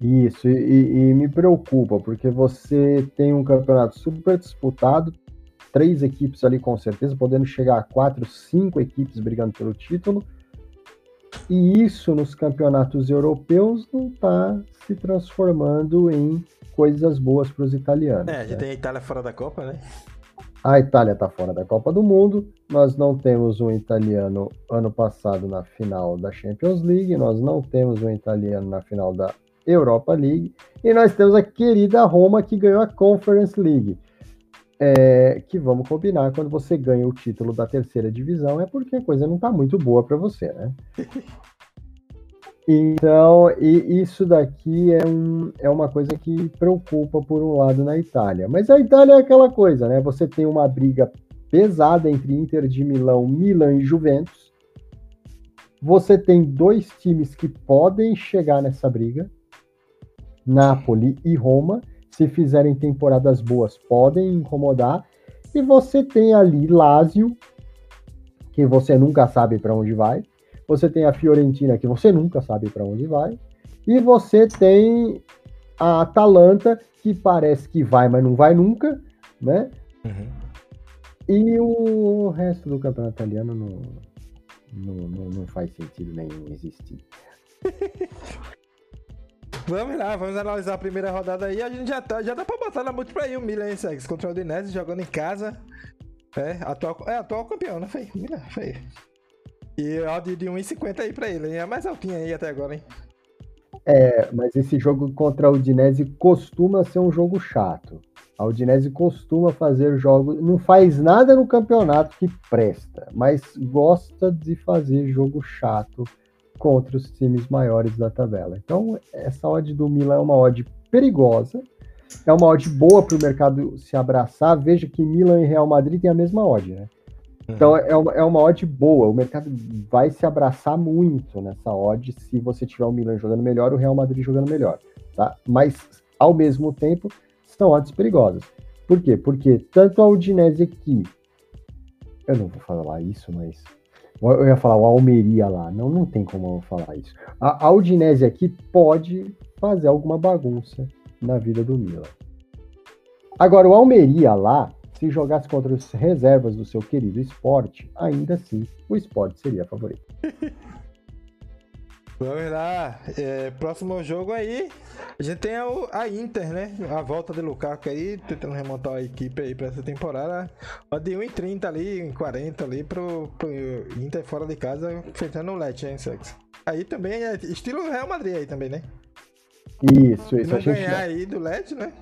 Isso, e, e, me preocupa, porque você tem um campeonato super disputado, três equipes ali com certeza, podendo chegar a quatro, cinco equipes brigando pelo título, e isso nos campeonatos europeus não está se transformando em coisas boas para os italianos. É, a gente né? tem a Itália fora da Copa, né? A Itália está fora da Copa do Mundo. Nós não temos um italiano ano passado na final da Champions League. Nós não temos um italiano na final da Europa League. E nós temos a querida Roma que ganhou a Conference League. É, que vamos combinar, quando você ganha o título da terceira divisão, é porque a coisa não está muito boa para você, né? [laughs] Então, e isso daqui é, um, é uma coisa que preocupa por um lado na Itália. Mas a Itália é aquela coisa, né? Você tem uma briga pesada entre Inter de Milão, Milan e Juventus. Você tem dois times que podem chegar nessa briga, Napoli e Roma. Se fizerem temporadas boas, podem incomodar. E você tem ali Lazio, que você nunca sabe para onde vai você tem a Fiorentina, que você nunca sabe para onde vai, e você tem a Atalanta, que parece que vai, mas não vai nunca, né? Uhum. E o resto do campeonato italiano não, não, não, não faz sentido nenhum existir. [laughs] Vamos lá, vamos analisar a primeira rodada aí. A gente já, tá, já dá pra botar na múltipla aí o Milan hein, Sex, contra o Udinese, jogando em casa. É, atual, é atual campeão, né? Foi, Milan, foi. E odd de 1,50 aí pra ele? É mais altinha aí até agora, hein? É, mas esse jogo contra a Udinese costuma ser um jogo chato. A Udinese costuma fazer jogos, não faz nada no campeonato que presta, mas gosta de fazer jogo chato contra os times maiores da tabela. Então, essa odd do Milan é uma odd perigosa, é uma odd boa para o mercado se abraçar. Veja que Milan e Real Madrid têm a mesma odd, né? Então uhum. é uma, é uma odd boa. O mercado vai se abraçar muito nessa odd se você tiver o Milan jogando melhor, o Real Madrid jogando melhor, tá? Mas ao mesmo tempo são odds perigosas. Por quê? Porque tanto a Udinese aqui, eu não vou falar isso, mas eu ia falar o Almeria lá, não, não tem como eu falar isso. A, a Udinese aqui pode fazer alguma bagunça na vida do Milan. Agora, o Almeria lá, se jogasse contra as reservas do seu querido esporte, ainda assim o esporte seria favorito. [laughs] Vamos lá, é, próximo jogo aí, a gente tem a, a, Inter, né? A volta de Lukaku aí, tentando remontar a equipe aí pra essa temporada. Ó, de 1,30 ali, 1,40 ali pro, pro Inter fora de casa, enfrentando o Lecce, hein, Sex? Aí também é estilo Real Madrid aí também, né? Isso, isso. Se a gente ganhar aí do Lecce, né?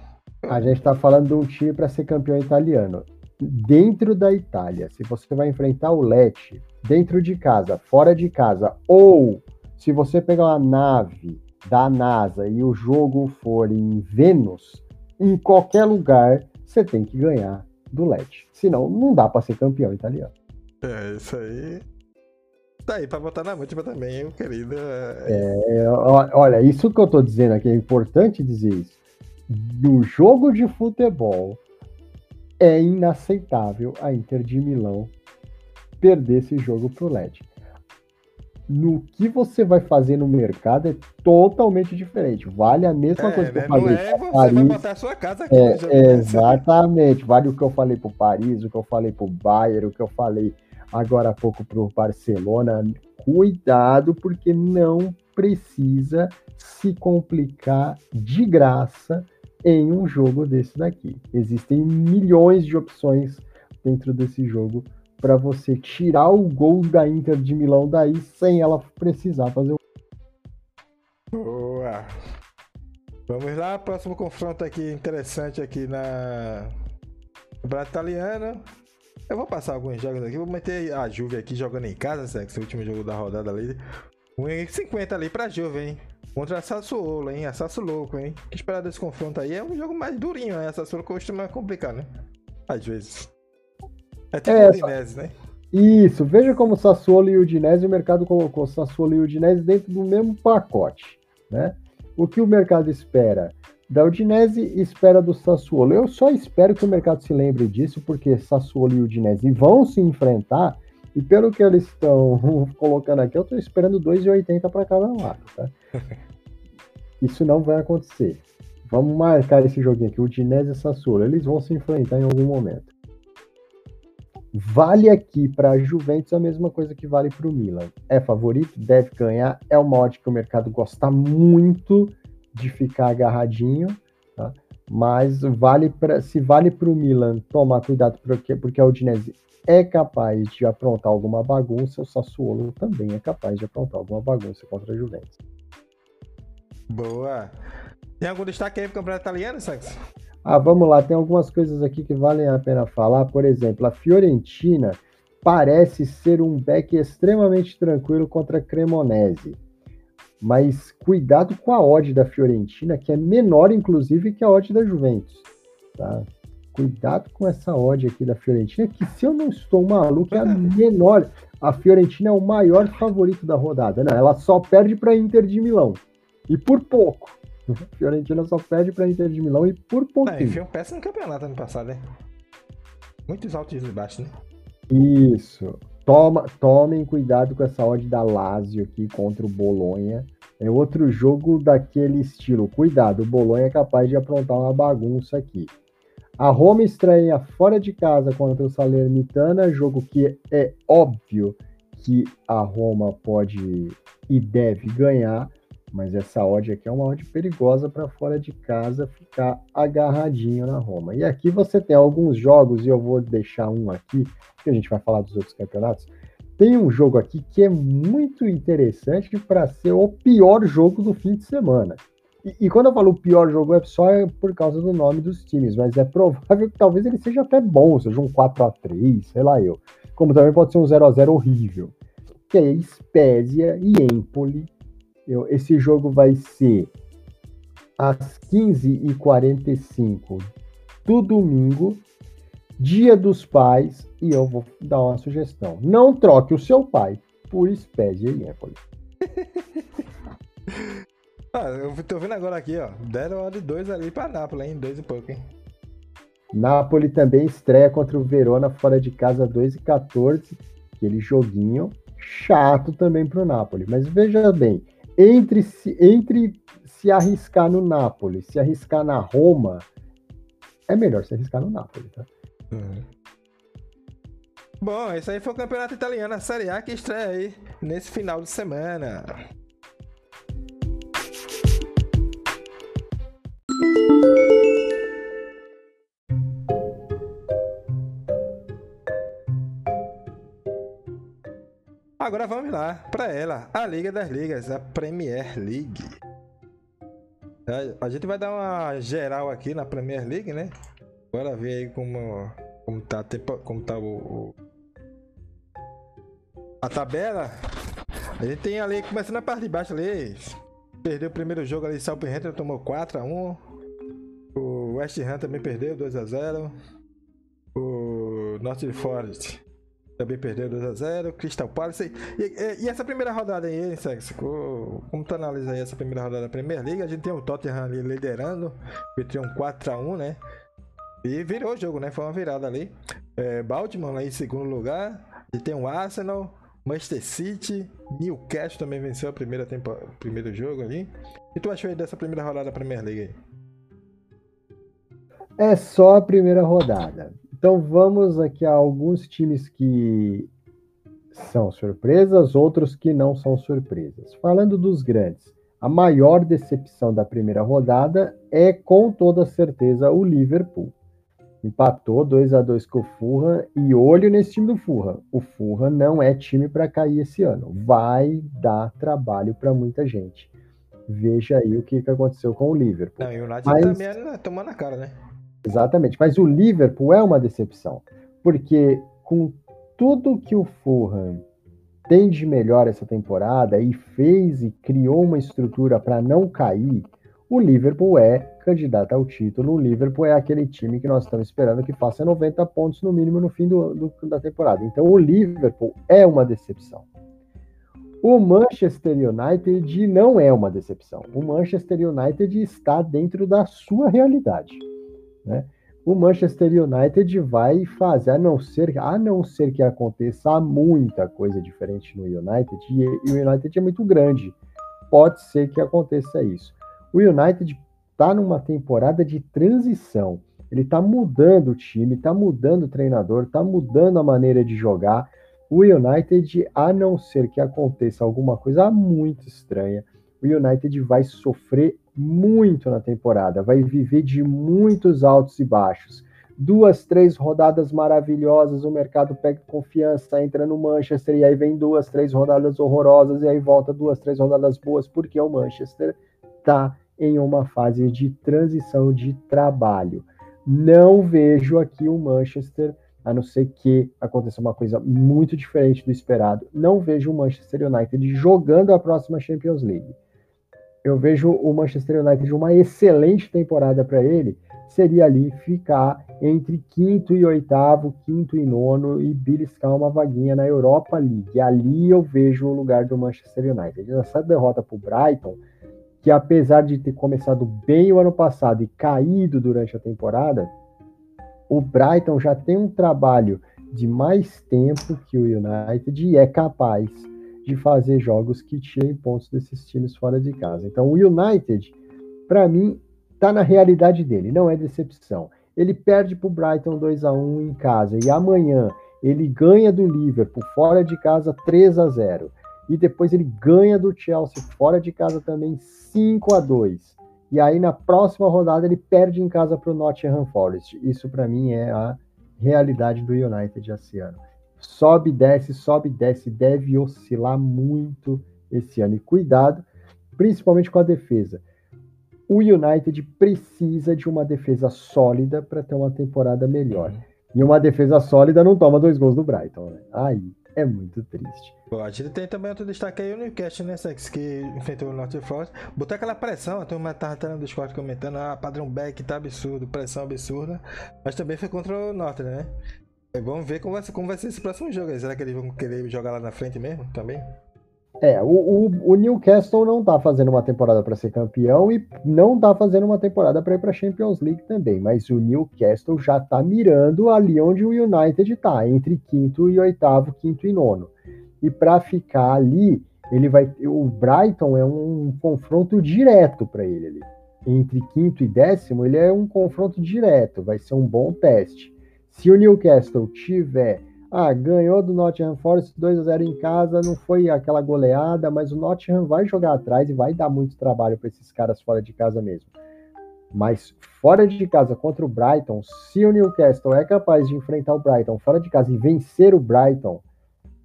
A gente está falando de um time para ser campeão italiano. Dentro da Itália, se você vai enfrentar o Lecce, dentro de casa, fora de casa, ou se você pegar uma nave da NASA e o jogo for em Vênus, em qualquer lugar, você tem que ganhar do Lecce. Senão, não dá para ser campeão italiano. É, isso aí. Tá aí pra botar na múltipla também, hein, querido. É, olha, isso que eu tô dizendo aqui é importante dizer isso no jogo de futebol, é inaceitável a Inter de Milão perder esse jogo pro LED. No que você vai fazer no mercado é totalmente diferente. Vale a mesma é, coisa que eu falei. É você Paris. vai botar a sua casa aqui é, né? Exatamente. Vale o que eu falei pro Paris, o que eu falei pro Bayern, o que eu falei agora há pouco pro Barcelona. Cuidado, porque não precisa se complicar de graça em um jogo desse daqui. Existem milhões de opções dentro desse jogo para você tirar o gol da Inter de Milão daí sem ela precisar fazer o. Boa! Vamos lá, próximo confronto aqui interessante aqui na Campeonato Italiano. Eu vou passar alguns jogos aqui, vou meter a Juve aqui jogando em casa, esse último jogo da rodada ali. 1,50 ali pra Juve, hein? Contra a Sassuolo, hein? A Sassuolo, hein? O que esperar desse confronto aí é um jogo mais durinho, né? A Sassuolo costuma complicar, né? Às vezes. É tipo é, o Udinese, né? Isso, veja como Sassuolo e Udinese, o mercado colocou Sassuolo e Udinese dentro do mesmo pacote, né? O que o mercado espera da Udinese espera do Sassuolo. Eu só espero que o mercado se lembre disso, porque Sassuolo e Udinese vão se enfrentar e pelo que eles estão [laughs] colocando aqui, eu estou esperando 2,80 para cada lado, tá? [laughs] Isso não vai acontecer. Vamos marcar esse joguinho aqui, o Dinese e Sassuolo. Eles vão se enfrentar em algum momento. Vale aqui para a Juventus a mesma coisa que vale para o Milan. É favorito, deve ganhar. É uma odd que o mercado gosta muito de ficar agarradinho, tá? Mas vale pra, se vale para o Milan tomar cuidado porque, porque a Udinese é capaz de aprontar alguma bagunça, o Sassuolo também é capaz de aprontar alguma bagunça contra a Juventus. Boa. Tem algum destaque aí pro campeonato italiano, Sax? Ah, vamos lá, tem algumas coisas aqui que valem a pena falar. Por exemplo, a Fiorentina parece ser um back extremamente tranquilo contra a Cremonese. Mas cuidado com a odd da Fiorentina, que é menor, inclusive, que a odd da Juventus. Tá? Cuidado com essa odd aqui da Fiorentina, que se eu não estou maluco, é a menor. A Fiorentina é o maior favorito da rodada. Não, ela só perde para Inter de Milão. E por pouco. A Fiorentina só perde para Inter de Milão e por pouco. É, foi um péssimo campeonato ano passado, né? Muitos altos e baixos, né? Isso. Toma, tomem cuidado com essa odd da Lazio aqui contra o Bolonha. É outro jogo daquele estilo. Cuidado, o Bolonha é capaz de aprontar uma bagunça aqui. A Roma estreia fora de casa contra o Salernitana, jogo que é óbvio que a Roma pode e deve ganhar, mas essa odd aqui é uma odd perigosa para fora de casa ficar agarradinho na Roma. E aqui você tem alguns jogos, e eu vou deixar um aqui, que a gente vai falar dos outros campeonatos. tem um jogo aqui que é muito interessante para ser o pior jogo do fim de semana. E, quando eu falo o pior jogo é só por causa do nome dos times, mas é provável que talvez ele seja até bom, seja um 4 a 3 sei lá eu. Como também pode ser um 0 a 0 horrível. Que é Spezia e Empoli. Eu, esse jogo vai ser às 15h45 do domingo, dia dos pais, e eu vou dar uma sugestão. Não troque o seu pai por Spezia e Empoli. [laughs] ah, eu tô vendo agora aqui, ó. Deram de dois ali pra Nápoles, hein? Dois e pouco, hein? Napoli também estreia contra o Verona fora de casa 2 e 14. Aquele joguinho chato também pro Napoli. Mas veja bem, entre se, entre se arriscar no Napoli, se arriscar na Roma, é melhor se arriscar no Napoli, tá? Uhum. Bom, esse aí foi o campeonato italiano, a Série A que estreia aí nesse final de semana. Agora vamos lá para ela, a Liga das Ligas, a Premier League. A, gente vai dar uma geral aqui na Premier League, né? Bora ver aí como, como tá, como tá o, o a tabela. A gente tem ali, começando na parte de baixo ali, perdeu o primeiro jogo ali, Southampton tomou 4x1. O West Ham também perdeu 2x0. O North Forest também perdeu 2x0, Crystal Palace. E, e, e, essa primeira rodada aí, Sex? Como tu analisa aí essa primeira rodada da Premier League? A gente tem o Tottenham ali liderando, um 4x1, né? E virou o jogo, né? Foi uma virada ali. É, Baltimore aí em segundo lugar. E tem o Arsenal, Manchester City, Newcastle também venceu a primeira tempo, primeiro jogo ali. E tu achou aí dessa primeira rodada da Premier League aí? É só a primeira rodada. Então vamos aqui a alguns times que são surpresas, outros que não são surpresas. Falando dos grandes, a maior decepção da primeira rodada é com toda certeza o Liverpool. Empatou 2 a 2 com o Fulham e olho nesse time do Fulham. O Fulham não é time para cair esse ano. Vai dar trabalho para muita gente. Veja aí o que, que aconteceu com o Liverpool. Não, e o United Mas... também tomando a cara, né? Exatamente, mas o Liverpool é uma decepção, porque com tudo que o Fulham tem de melhor essa temporada e fez e criou uma estrutura para não cair, o Liverpool é candidato ao título. O Liverpool é aquele time que nós estamos esperando que faça 90 pontos no mínimo no fim do, do, da temporada. Então o Liverpool é uma decepção. O Manchester United não é uma decepção. O Manchester United está dentro da sua realidade. Né? O Manchester United vai fazer, a não ser, a não ser que aconteça muita coisa diferente no United, e, e o United é muito grande. Pode ser que aconteça isso. O United está numa temporada de transição. Ele está mudando o time, está mudando o treinador, está mudando a maneira de jogar. O United, a não ser que aconteça alguma coisa muito estranha, o United vai sofrer muito na temporada, vai viver de muitos altos e baixos. Duas, três rodadas maravilhosas, o mercado pega confiança, entra no Manchester e aí vem duas, três rodadas horrorosas e aí volta duas, três rodadas boas, porque o Manchester está em uma fase de transição de trabalho. Não vejo aqui o Manchester, a não ser que aconteça uma coisa muito diferente do esperado, não vejo o Manchester United jogando a próxima Champions League eu vejo o Manchester United uma excelente temporada para ele, seria ali ficar entre quinto e oitavo, quinto e nono e beliscar uma vaguinha na Europa League. Ali eu vejo o lugar do Manchester United. Essa derrota para o Brighton, que apesar de ter começado bem o ano passado e caído durante a temporada, o Brighton já tem um trabalho de mais tempo que o United e é capaz de fazer jogos que tirem pontos desses times fora de casa. Então, o United, para mim, está na realidade dele, não é decepção. Ele perde para o Brighton 2 a 1 em casa e amanhã ele ganha do Liverpool fora de casa 3 a 0 e depois ele ganha do Chelsea fora de casa também 5 a 2 e aí na próxima rodada ele perde em casa para o Nottingham Forest. Isso para mim é a realidade do United esse ano Sobe, desce, sobe, desce, deve oscilar muito esse ano. E cuidado, principalmente com a defesa. O United precisa de uma defesa sólida para ter uma temporada melhor. Uhum. E uma defesa sólida não toma dois gols do Brighton. Né? Aí é muito triste. Pô, a gente tem também outro destaque aí, o Newcastle, né, Sex, que enfrentou o North Forest. Botou aquela pressão, a turma tava tendo no Discord comentando, ah, padrão back tá absurdo, pressão absurda. Mas também foi contra o North, né? Vamos ver como vai, como vai ser esse próximo jogo. Será que eles vão querer jogar lá na frente mesmo também? É, o, o, o, Newcastle não tá fazendo uma temporada para ser campeão e não tá fazendo uma temporada para ir para Champions League também, mas o Newcastle já tá mirando ali onde o United tá, entre quinto e oitavo, quinto e nono. E para ficar ali, ele vai o Brighton é um confronto direto para ele ali. Entre quinto e décimo, ele é um confronto direto, vai ser um bom teste. Se o Newcastle tiver ah, ganhou do Nottingham Forest 2 a 0 em casa, não foi aquela goleada, mas o Nottingham vai jogar atrás e vai dar muito trabalho para esses caras fora de casa mesmo. Mas fora de casa contra o Brighton, se o Newcastle é capaz de enfrentar o Brighton fora de casa e vencer o Brighton,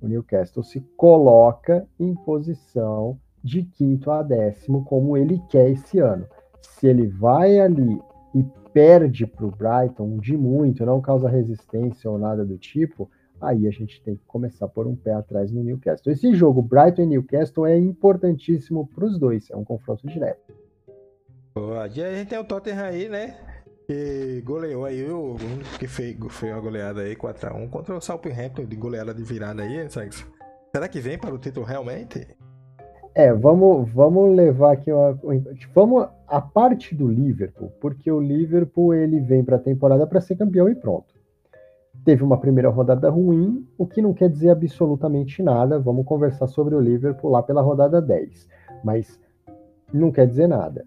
o Newcastle se coloca em posição de quinto a décimo, como ele quer esse ano. Se ele vai ali e perde para o Brighton de muito, não causa resistência ou nada do tipo, aí a gente tem que começar a pôr um pé atrás no Newcastle. Esse jogo, Brighton e Newcastle, é importantíssimo para os dois, é um confronto direto. Boa. A gente tem o Tottenham aí, né? Que goleou aí o que fez, fez uma goleada aí 4x1 contra o Southampton de goleada de virada aí. Será que vem para o título realmente? É, vamos, vamos levar aqui uma, vamos a parte do Liverpool, porque o Liverpool ele vem para a temporada para ser campeão e pronto. Teve uma primeira rodada ruim, o que não quer dizer absolutamente nada. Vamos conversar sobre o Liverpool lá pela rodada 10. Mas não quer dizer nada.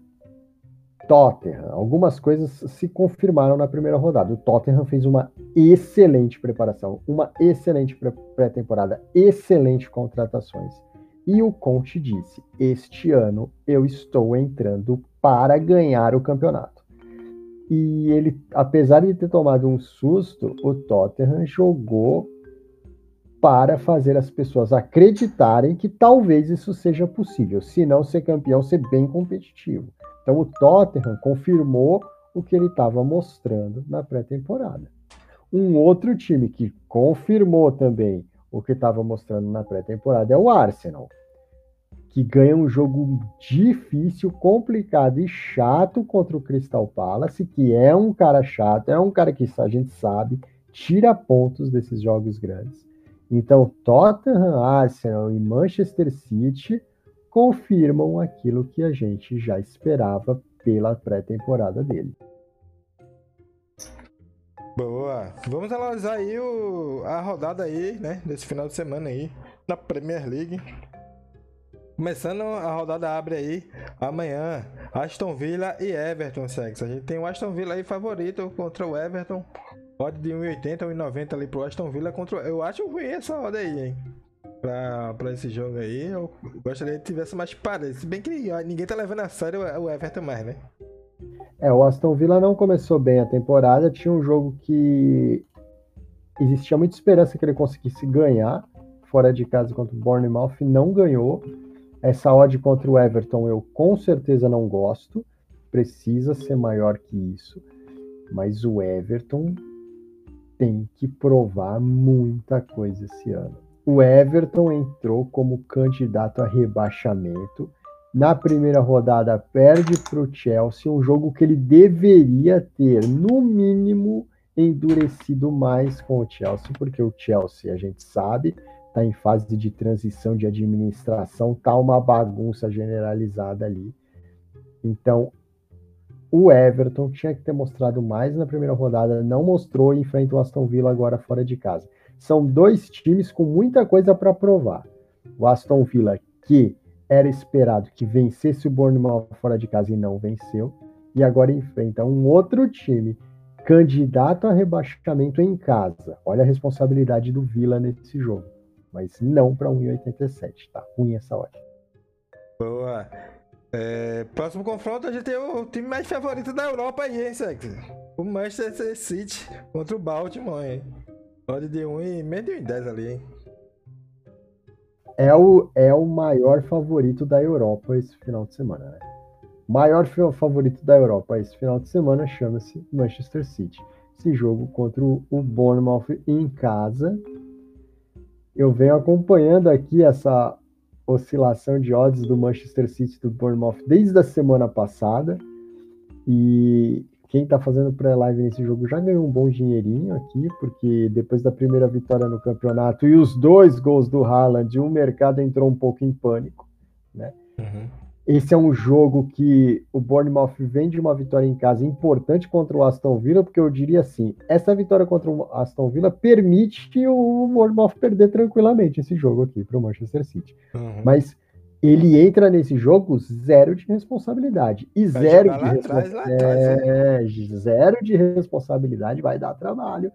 Tottenham, algumas coisas se confirmaram na primeira rodada. O Tottenham fez uma excelente preparação, uma excelente pré-temporada, excelente contratações. E o Conte disse: Este ano eu estou entrando para ganhar o campeonato. E ele, apesar de ter tomado um susto, o Tottenham jogou para fazer as pessoas acreditarem que talvez isso seja possível, se não ser campeão, ser bem competitivo. Então o Tottenham confirmou o que ele estava mostrando na pré-temporada. Um outro time que confirmou também o que estava mostrando na pré-temporada é o Arsenal que ganha um jogo difícil, complicado e chato contra o Crystal Palace, que é um cara chato, é um cara que a gente sabe, tira pontos desses jogos grandes. Então, Tottenham, Arsenal e Manchester City confirmam aquilo que a gente já esperava pela pré-temporada dele. Boa. Vamos analisar aí o, a rodada aí, né, desse final de semana aí, na Premier League. Começando a rodada abre aí amanhã. Aston Villa e Everton, Sex. A gente tem o Aston Villa aí favorito contra o Everton. Pode de 1,80 1,90 ali pro Aston Villa contra. Eu acho ruim essa roda aí, hein? Pra, pra esse jogo aí. Eu gostaria que tivesse mais parede. Se bem que ninguém tá levando a sério o Everton mais, né? É, o Aston Villa não começou bem a temporada. Tinha um jogo que existia muita esperança que ele conseguisse ganhar fora de casa contra o Bournemouth. Não ganhou. Essa odd contra o Everton eu com certeza não gosto. Precisa ser maior que isso. Mas o Everton tem que provar muita coisa esse ano. O Everton entrou como candidato a rebaixamento. Na primeira rodada, perde para o Chelsea, um jogo que ele deveria ter, no mínimo, endurecido mais com o Chelsea, porque o Chelsea, a gente sabe, está em fase de transição de administração, tá uma bagunça generalizada ali. Então, o Everton tinha que ter mostrado mais na primeira rodada, não mostrou e enfrenta o Aston Villa agora fora de casa. São dois times com muita coisa para provar. O Aston Villa, que era esperado que vencesse o Bournemouth fora de casa e não venceu, e agora enfrenta um outro time candidato a rebaixamento em casa. Olha a responsabilidade do Villa nesse jogo mas não para 1,87. Tá ruim essa hora. Boa. É, próximo confronto, a gente tem o time mais favorito da Europa aí, hein, Sex? O Manchester City contra o Baltimore, hein? Pode de 1 e meio de 10 ali, hein? É o, é o maior favorito da Europa esse final de semana, né? Maior favorito da Europa esse final de semana chama-se Manchester City. Esse jogo contra o Bournemouth em casa. Eu venho acompanhando aqui essa oscilação de odds do Manchester City do Bournemouth desde a semana passada. E quem está fazendo pré-live nesse jogo já ganhou um bom dinheirinho aqui, porque depois da primeira vitória no campeonato e os dois gols do Haaland, o mercado entrou um pouco em pânico, né? Uhum. Esse é um jogo que o Bournemouth vem de uma vitória em casa importante contra o Aston Villa, porque eu diria assim, essa vitória contra o Aston Villa permite que o Bournemouth perder tranquilamente esse jogo aqui para o Manchester City. Uhum. Mas ele entra nesse jogo zero de responsabilidade. E zero de, responsabilidade. é, zero de responsabilidade vai dar trabalho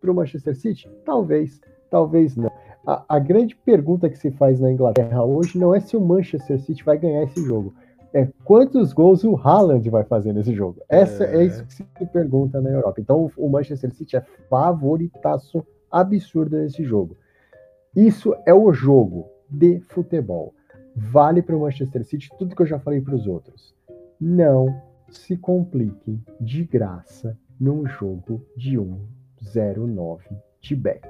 para o Manchester City? Talvez, talvez não. A, a, grande pergunta que se faz na Inglaterra hoje não é se o Manchester City vai ganhar esse jogo. É quantos gols o Haaland vai fazer nesse jogo. Essa é, é isso que se pergunta na Europa. Então o Manchester City é favoritaço absurdo nesse jogo. Isso é o jogo de futebol vale para o Manchester City tudo que eu já falei para os outros. Não se compliquem de graça num jogo de 1,09 de back.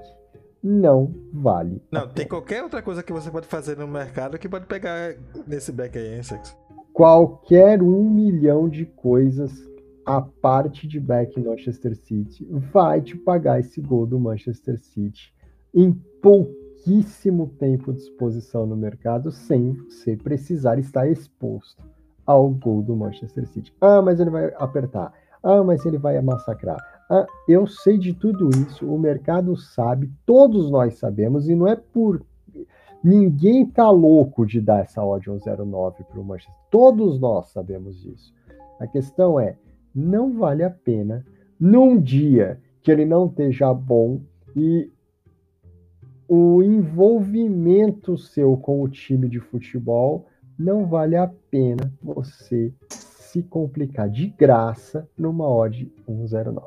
Não vale. Não, tem qualquer outra coisa que você pode fazer no mercado que pode pegar nesse back aí, hein, Sex? Qualquer um milhão de coisas a parte de back Manchester City vai te pagar esse gol do Manchester City em pouco pouquíssimo tempo de exposição no mercado sem você precisar estar exposto ao gol do Manchester City. Ah, mas ele vai apertar. Ah, mas ele vai massacrar. Ah, eu sei de tudo isso, o mercado sabe, todos nós sabemos, e não é por. Ninguém tá louco de dar essa odd 109 para o Manchester. Todos nós sabemos disso. A questão é, não vale a pena num dia que ele não esteja bom e o envolvimento seu com o time de futebol não vale a pena você se complicar de graça numa odd 109.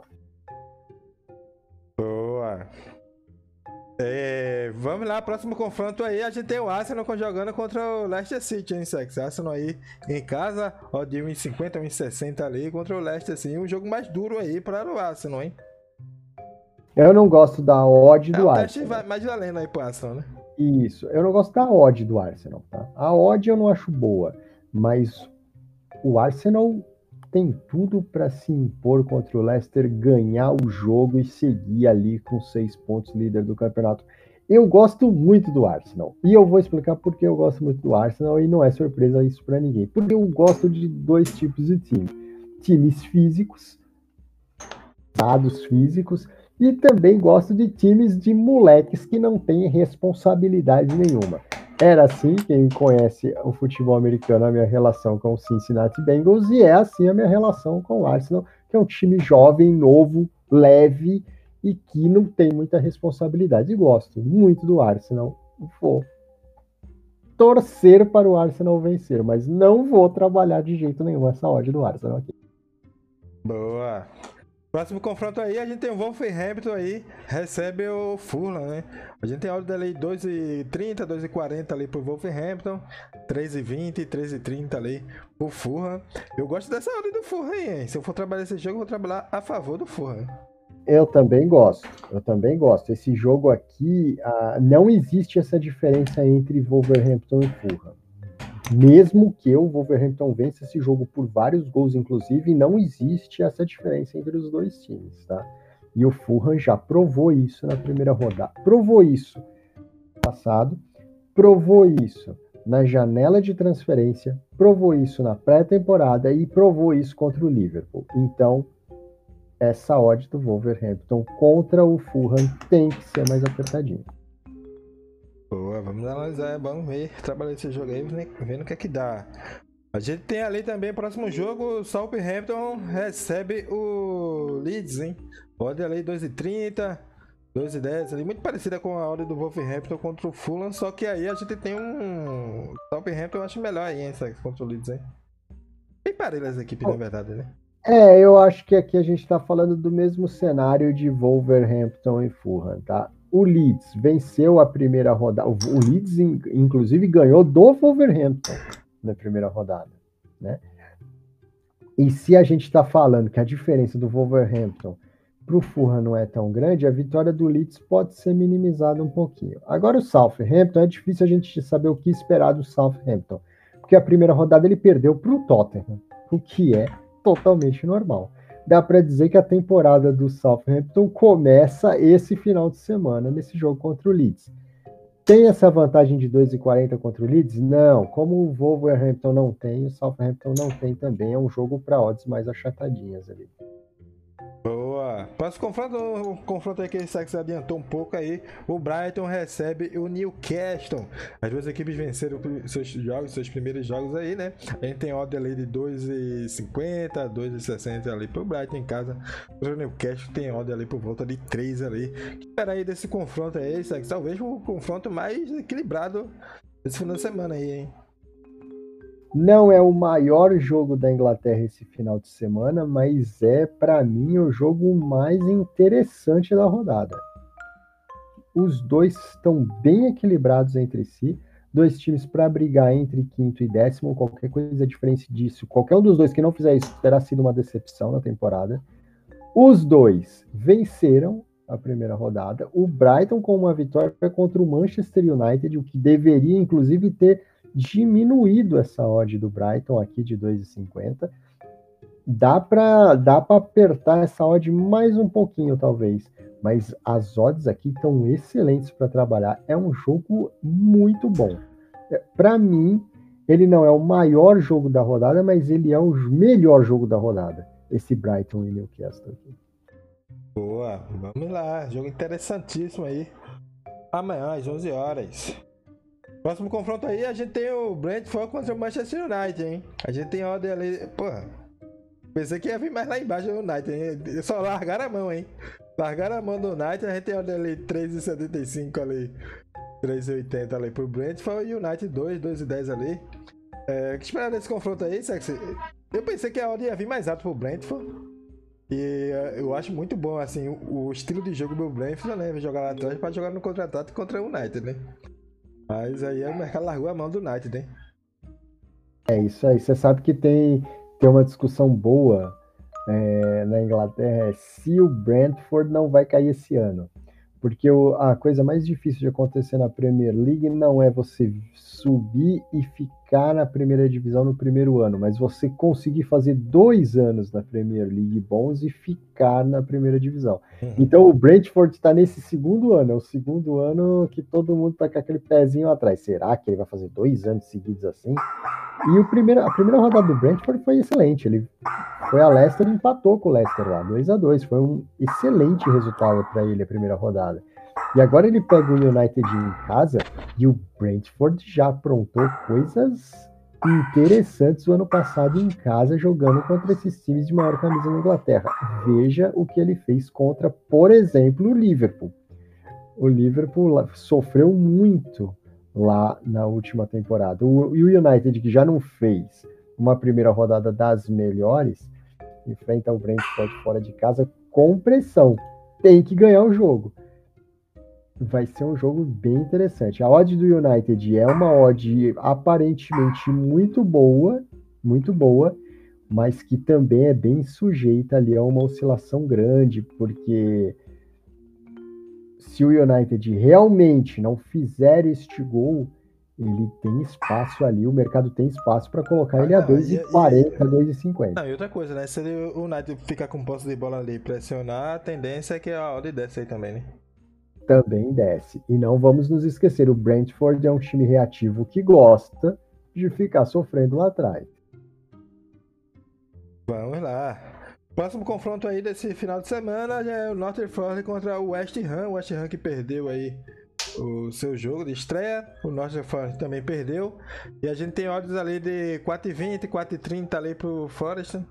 Boa. É, vamos lá, próximo confronto aí. A gente tem o Arsenal jogando contra o Leicester City, hein, Sex? Arsenal aí em casa, de 1,50, 1,60 ali contra o Leicester, assim. Um jogo mais duro aí para o Arsenal, hein? Eu não gosto da odd do é, Arsenal. Vai mais valendo aí pro Arsenal, né? Isso. Eu não gosto da odd do Arsenal, tá? A odd eu não acho boa, mas o Arsenal tem tudo para se impor contra o Leicester, ganhar o jogo e seguir ali com seis pontos líder do campeonato. Eu gosto muito do Arsenal. E eu vou explicar por que eu gosto muito do Arsenal e não é surpresa isso para ninguém. Porque eu gosto de dois tipos de time. Times físicos, dados físicos, e também gosto de times de moleques que não têm responsabilidade nenhuma. Era assim, quem conhece o futebol americano, a minha relação com o Cincinnati Bengals, e é assim a minha relação com o Arsenal, que é um time jovem, novo, leve e que não tem muita responsabilidade. E gosto muito do Arsenal. Vou torcer para o Arsenal vencer, mas não vou trabalhar de jeito nenhum essa odd do Arsenal aqui. Boa. Próximo confronto aí, a gente tem o Wolverhampton aí, recebe o Fulham, né? A gente tem áudio ali 2,30, 2,40 ali pro Wolverhampton, 3,20, 3,30 ali pro Fulham. Eu gosto dessa áudio do Fulham hein? Se eu for trabalhar esse jogo, eu vou trabalhar a favor do Fulham. Eu também gosto, eu também gosto. Esse jogo aqui, ah, não existe essa diferença entre Wolverhampton e Fulham mesmo que o Wolverhampton vença esse jogo por vários gols, inclusive, não existe essa diferença entre os dois times, tá? E o Fulham já provou isso na primeira rodada. Provou isso passado, provou isso na janela de transferência, provou isso na pré-temporada e provou isso contra o Liverpool. Então, essa odd do Wolverhampton contra o Fulham tem que ser mais apertadinha. Boa, vamos analisar, vamos ver, trabalhar esse jogo aí, vendo o que é que dá. A gente tem ali também, próximo jogo, o Southampton recebe o Leeds, hein? Pode ali 2,30, 2,10, ali, muito parecida com a hora do Wolverhampton contra o Fulham, só que aí a gente tem um Southampton, eu acho melhor aí, hein, contra o Leeds, hein? Bem parelho as equipes, na verdade, né? É, eu acho que aqui a gente está falando do mesmo cenário de Wolverhampton e Fulham, tá? O Leeds venceu a primeira rodada. O Leeds, inclusive, ganhou do Wolverhampton na primeira rodada, né? E se a gente está falando que a diferença do Wolverhampton para o Fulham não é tão grande, a vitória do Leeds pode ser minimizada um pouquinho. Agora o Southampton, é difícil a gente saber o que esperar do Southampton, porque a primeira rodada ele perdeu para o Tottenham, o que é totalmente normal. Dá para dizer que a temporada do Southampton começa esse final de semana nesse jogo contra o Leeds. Tem essa vantagem de 2,40 contra o Leeds? Não. Como o Wolverhampton não tem, o Southampton não tem também. É um jogo para odds mais achatadinhas ali. Próximo confronto, o confronto aí que se adiantou um pouco aí. O Brighton recebe o Newcastle. As duas equipes venceram seus jogos, seus primeiros jogos aí, né? A gente tem odd ali de 2,50, 2,60 ali pro Brighton em casa. O Newcastle tem odd ali por volta de 3 ali. Espera aí desse confronto aí, Sex. Talvez o confronto mais equilibrado desse final de semana aí, hein? Não é o maior jogo da Inglaterra esse final de semana, mas é, para mim, o jogo mais interessante da rodada. Os dois estão bem equilibrados entre si, dois times para brigar entre quinto e décimo, qualquer coisa diferente disso, qualquer um dos dois que não fizer isso terá sido uma decepção na temporada. Os dois venceram a primeira rodada. O Brighton com uma vitória contra o Manchester United, o que deveria inclusive ter diminuído essa odd do Brighton aqui de 2,50. Dá para dá para apertar essa odd mais um pouquinho, talvez. Mas as odds aqui estão excelentes para trabalhar. É um jogo muito bom. É, para mim, ele não é o maior jogo da rodada, mas ele é o melhor jogo da rodada. Esse Brighton e Newcastle aqui. Boa, vamos lá. Jogo interessantíssimo aí. Amanhã às 11 horas. Próximo confronto aí, a gente tem o Brentford contra o Manchester United, hein? A gente tem ordem ali. Porra. Pensei que ia vir mais lá embaixo do United, hein? Só largaram a mão, hein? Largaram a mão do United, a gente tem ordem ali 3,75 ali. 3,80 ali pro Brentford e o United 2, 2,10 ali. É, o que esperar desse confronto aí, Sexy? Eu pensei que a ordem ia vir mais alto pro Brentford. E é, eu acho muito bom, assim, o, o estilo de jogo do Brentford, né? Jogar lá atrás para jogar no contra-ataque contra o United, né? Mas aí o mercado largou a mão do United, hein? É isso aí. Você sabe que tem, tem uma discussão boa é, na Inglaterra é se o Brentford não vai cair esse ano. Porque o, a coisa mais difícil de acontecer na Premier League não é você subir e ficar na primeira divisão no primeiro ano, mas você conseguir fazer dois anos na Premier League bons e ficar na primeira divisão. [laughs] Então o Brentford está nesse segundo ano, é o segundo ano que todo mundo está com aquele pezinho atrás. Será que ele vai fazer dois anos seguidos assim? E o primeiro, a primeira rodada do Brentford foi excelente. Ele foi a Leicester e empatou com o Leicester lá, 2 a 2 Foi um excelente resultado para ele a primeira rodada. E agora ele pega o United em casa e o Brentford já aprontou coisas interessantes o ano passado em casa jogando contra esses times de maior camisa na Inglaterra. Veja o que ele fez contra, por exemplo, o Liverpool. O Liverpool sofreu muito lá na última temporada. E o United, que já não fez uma primeira rodada das melhores, enfrenta o Brentford fora de casa com pressão. Tem que ganhar o jogo vai ser um jogo bem interessante. A odd do United é uma odd aparentemente muito boa, muito boa, mas que também é bem sujeita ali a uma oscilação grande, porque se o United realmente não fizer este gol, ele tem espaço ali, o mercado tem espaço para colocar ele a 2,40, 2,50. Não, e outra coisa, né? Se o United ficar com posse de bola ali e pressionar, a tendência é que a odd desce aí também, né? Também desce. E não vamos nos esquecer, o Brentford é um time reativo que gosta de ficar sofrendo lá atrás. Vamos lá. Próximo confronto aí desse final de semana é o Northern Forest contra o West Ham. O West Ham que perdeu aí o seu jogo de estreia. O Northern Forest também perdeu. E a gente tem odds ali de 4,20, 4,30 ali pro Forest.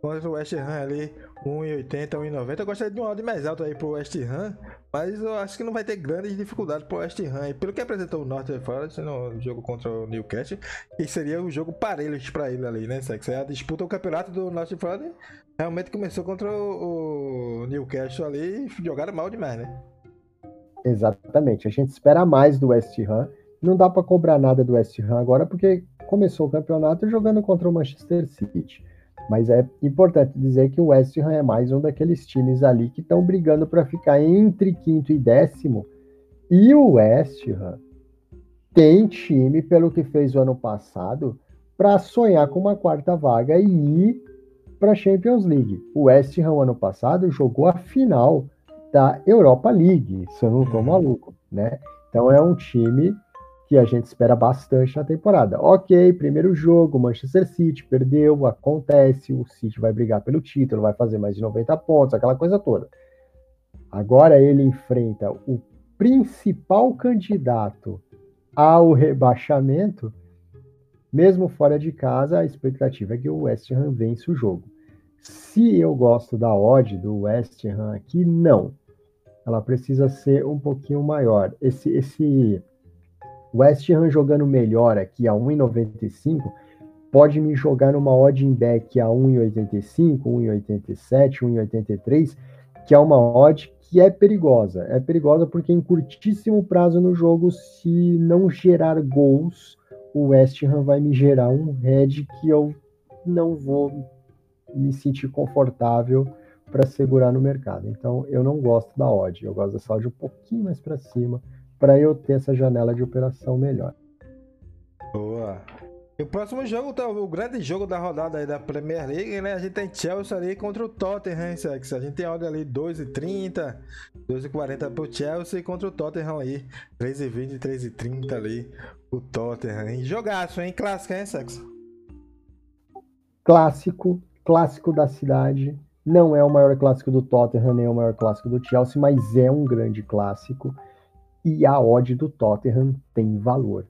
Contra o West Ham ali, 1,80, 1,90. Eu gostaria de um odd mais alto aí pro West Ham, mas eu acho que não vai ter grandes dificuldades pro West Ham. E pelo que apresentou o North Forest no jogo contra o Newcastle, que seria um jogo parelho para ele ali, né, Sex? A disputa o campeonato do North Forest realmente começou contra o, o Newcastle ali e jogaram mal demais, né? Exatamente. A gente espera mais do West Ham. Não dá para cobrar nada do West Ham agora, porque começou o campeonato jogando contra o Manchester City. Mas é importante dizer que o West Ham é mais um daqueles times ali que estão brigando para ficar entre quinto e décimo. E o West Ham tem time, pelo que fez o ano passado, para sonhar com uma quarta vaga e ir para a Champions League. O West Ham ano passado jogou a final da Europa League, se eu não estou uhum. maluco, né? Então é um time que a gente espera bastante na temporada. Ok, primeiro jogo, Manchester City perdeu, acontece, o City vai brigar pelo título, vai fazer mais de 90 pontos, aquela coisa toda. Agora ele enfrenta o principal candidato ao rebaixamento, mesmo fora de casa, a expectativa é que o West Ham vence o jogo. Se eu gosto da odd do West Ham aqui, não. Ela precisa ser um pouquinho maior. Esse, esse West Ham jogando melhor aqui a 1,95 pode me jogar numa odd in back a 1,85, 1,87, 1,83, que é uma odd que é perigosa. É perigosa porque em curtíssimo prazo no jogo, se não gerar gols, o West Ham vai me gerar um head que eu não vou me sentir confortável para segurar no mercado. Então eu não gosto da odd, eu gosto dessa odd um pouquinho mais para cima para eu ter essa janela de operação melhor. Boa. E o próximo jogo, tá, o grande jogo da rodada aí da Premier League, né? A gente tem Chelsea ali contra o Tottenham, Sex. A gente tem olha ali 2,30, 2,40 pro Chelsea contra o Tottenham aí. 3,20, 3,30 ali o Tottenham. Hein? Jogaço, hein? Clássico, hein, Sex? Clássico, clássico da cidade. Não é o maior clássico do Tottenham, nem o maior clássico do Chelsea, mas é um grande clássico e a odd do Tottenham tem valor.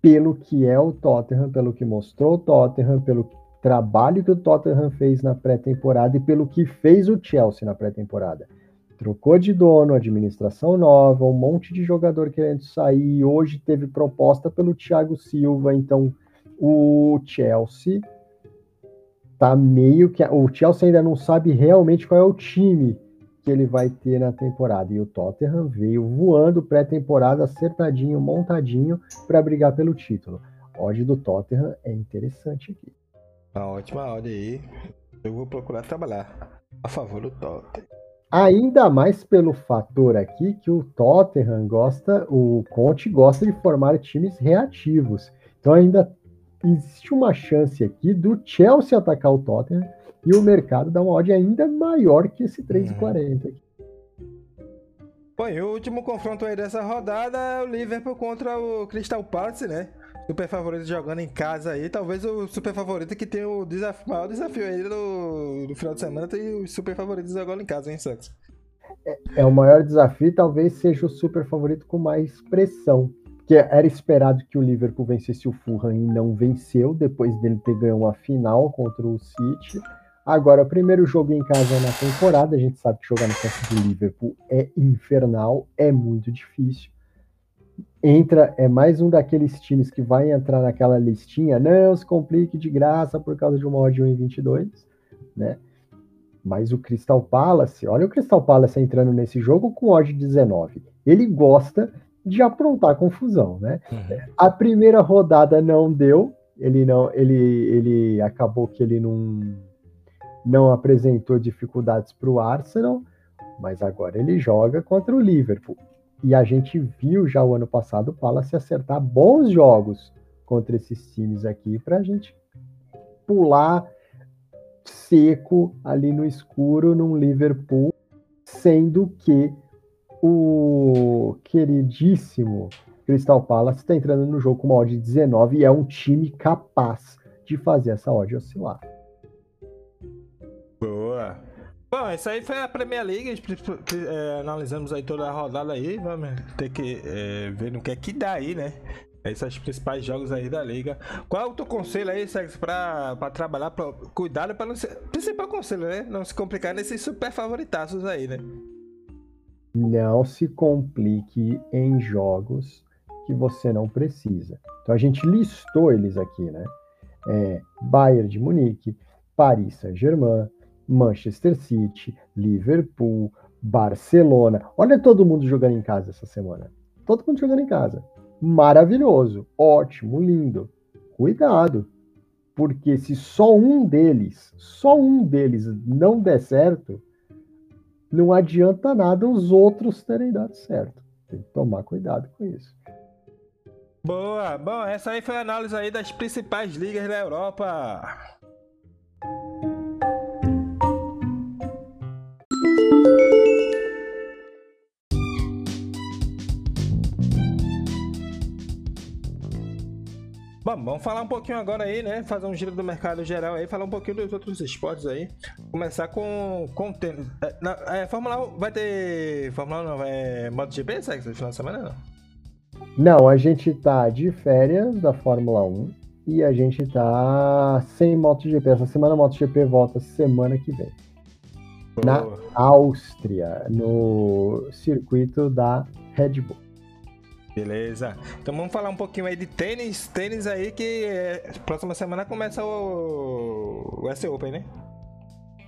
Pelo que é o Tottenham, pelo que mostrou o Tottenham, pelo trabalho que o Tottenham fez na pré-temporada e pelo que fez o Chelsea na pré-temporada. Trocou de dono, administração nova, um monte de jogador querendo sair. Hoje teve proposta pelo Thiago Silva, então o Chelsea tá meio que. O Chelsea ainda não sabe realmente qual é o time que ele vai ter na temporada. E o Tottenham veio voando pré-temporada, acertadinho, montadinho, para brigar pelo título. Odd do Tottenham é interessante aqui. Uma ótima odd aí. Eu vou procurar trabalhar a favor do Tottenham. Ainda mais pelo fator aqui que o Tottenham gosta, o Conte gosta de formar times reativos. Então ainda existe uma chance aqui do Chelsea atacar o Tottenham e o mercado dá uma odd ainda maior que esse 3,40 aqui. Bom, e o último confronto aí dessa rodada é o Liverpool contra o Crystal Palace, né? Super favorito jogando em casa aí. Talvez o super favorito que tem o desafio, maior desafio aí no, no final de semana tem os super favoritos jogando em casa, hein, Santos? É, é o maior desafio, talvez seja o super favorito com mais pressão. Porque era esperado que o Liverpool vencesse o Fulham e não venceu, depois dele ter ganho uma final contra o City. Agora, o primeiro jogo em casa na temporada, a gente sabe que jogar no campo do Liverpool é infernal, é muito difícil. Entra, é mais um daqueles times que vai entrar naquela listinha, não se complique de graça por causa de uma odd 1,22, né? Mas o Crystal Palace, olha o Crystal Palace entrando nesse jogo com odd 19. Ele gosta de aprontar confusão, né? Uhum. A primeira rodada não deu, ele não, ele, ele acabou que ele não não apresentou dificuldades para o Arsenal, mas agora ele joga contra o Liverpool. E a gente viu já o ano passado o Palace acertar bons jogos contra esses times aqui para a gente pular seco ali no escuro num Liverpool, sendo que o queridíssimo Crystal Palace está entrando no jogo com uma odd de 19 e é um time capaz de fazer essa odd oscilar. Bom, isso aí foi a Premier League. É, analisamos aí toda a rodada aí. Vamos ter que é, ver no que é que dá aí, né? Esses principais jogos aí da liga. Qual é o teu conselho aí, Sexo, pra, pra trabalhar? Pra, cuidado pra não ser. Principal conselho, né? Não se complicar nesses super favoritaços aí, né? Não se complique em jogos que você não precisa. Então a gente listou eles aqui, né? É, Bayern de Munique, Paris Saint-Germain, Manchester City, Liverpool, Barcelona. Olha todo mundo jogando em casa essa semana. Todo mundo jogando em casa. Maravilhoso, ótimo, lindo. Cuidado, porque se só um deles, só um deles não der certo, não adianta nada os outros terem dado certo. Tem que tomar cuidado com isso. Boa, bom, essa aí foi a análise aí das principais ligas da Europa. Bom, vamos falar um pouquinho agora aí, né? Fazer um giro do mercado geral aí, falar um pouquinho dos outros esportes aí. Começar com, com tênis. É, na, é, Fórmula 1 vai ter. Fórmula 1 não, é MotoGP, sabe? No final de semana não? Não, a gente tá de férias da Fórmula 1 e a gente tá sem MotoGP. Essa semana a MotoGP volta semana que vem. Na Áustria, no circuito da Red Bull. Beleza. Então vamos falar um pouquinho aí de tênis. Tênis aí que é, próxima semana começa o, o US Open, né?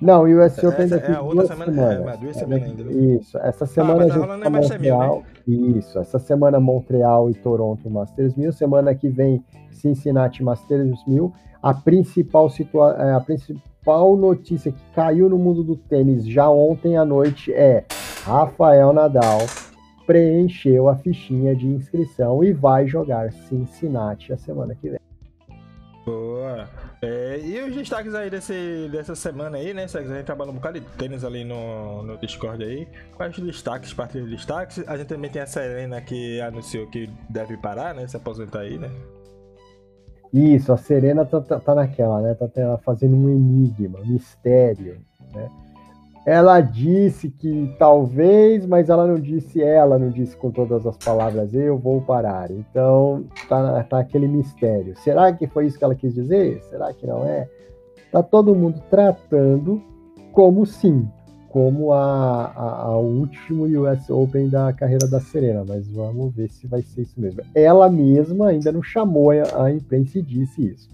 Não, e o US Open daqui é a outra semana, semanas. É, duas semanas ainda. Né? Isso, essa semana ah, a gente tá Montreal. Né? Isso, essa semana Montreal e Toronto Masters 1000, semana que vem Cincinnati Masters 1000. A principal situa é, a principal notícia que caiu no mundo do tênis já ontem à noite é Rafael Nadal preencheu a fichinha de inscrição e vai jogar Cincinnati a semana que vem. Boa. É, e os destaques aí desse, dessa semana aí, né? A gente trabalha um bocado de tênis ali no, no Discord aí. Quais os destaques, parte de destaques? A gente também tem a Serena que anunciou que deve parar, né? Se aposentar aí, né? Isso, a Serena tá, tá, tá naquela, né? Tá, tá fazendo um enigma, um mistério, né? Ela disse que talvez, mas ela não disse, ela não disse com todas as palavras, eu vou parar. Então, tá, tá aquele mistério. Será que foi isso que ela quis dizer? Será que não é? Tá todo mundo tratando como sim, como a, a, a último US Open da carreira da Serena, mas vamos ver se vai ser isso mesmo. Ela mesma ainda não chamou a, a imprensa e disse isso.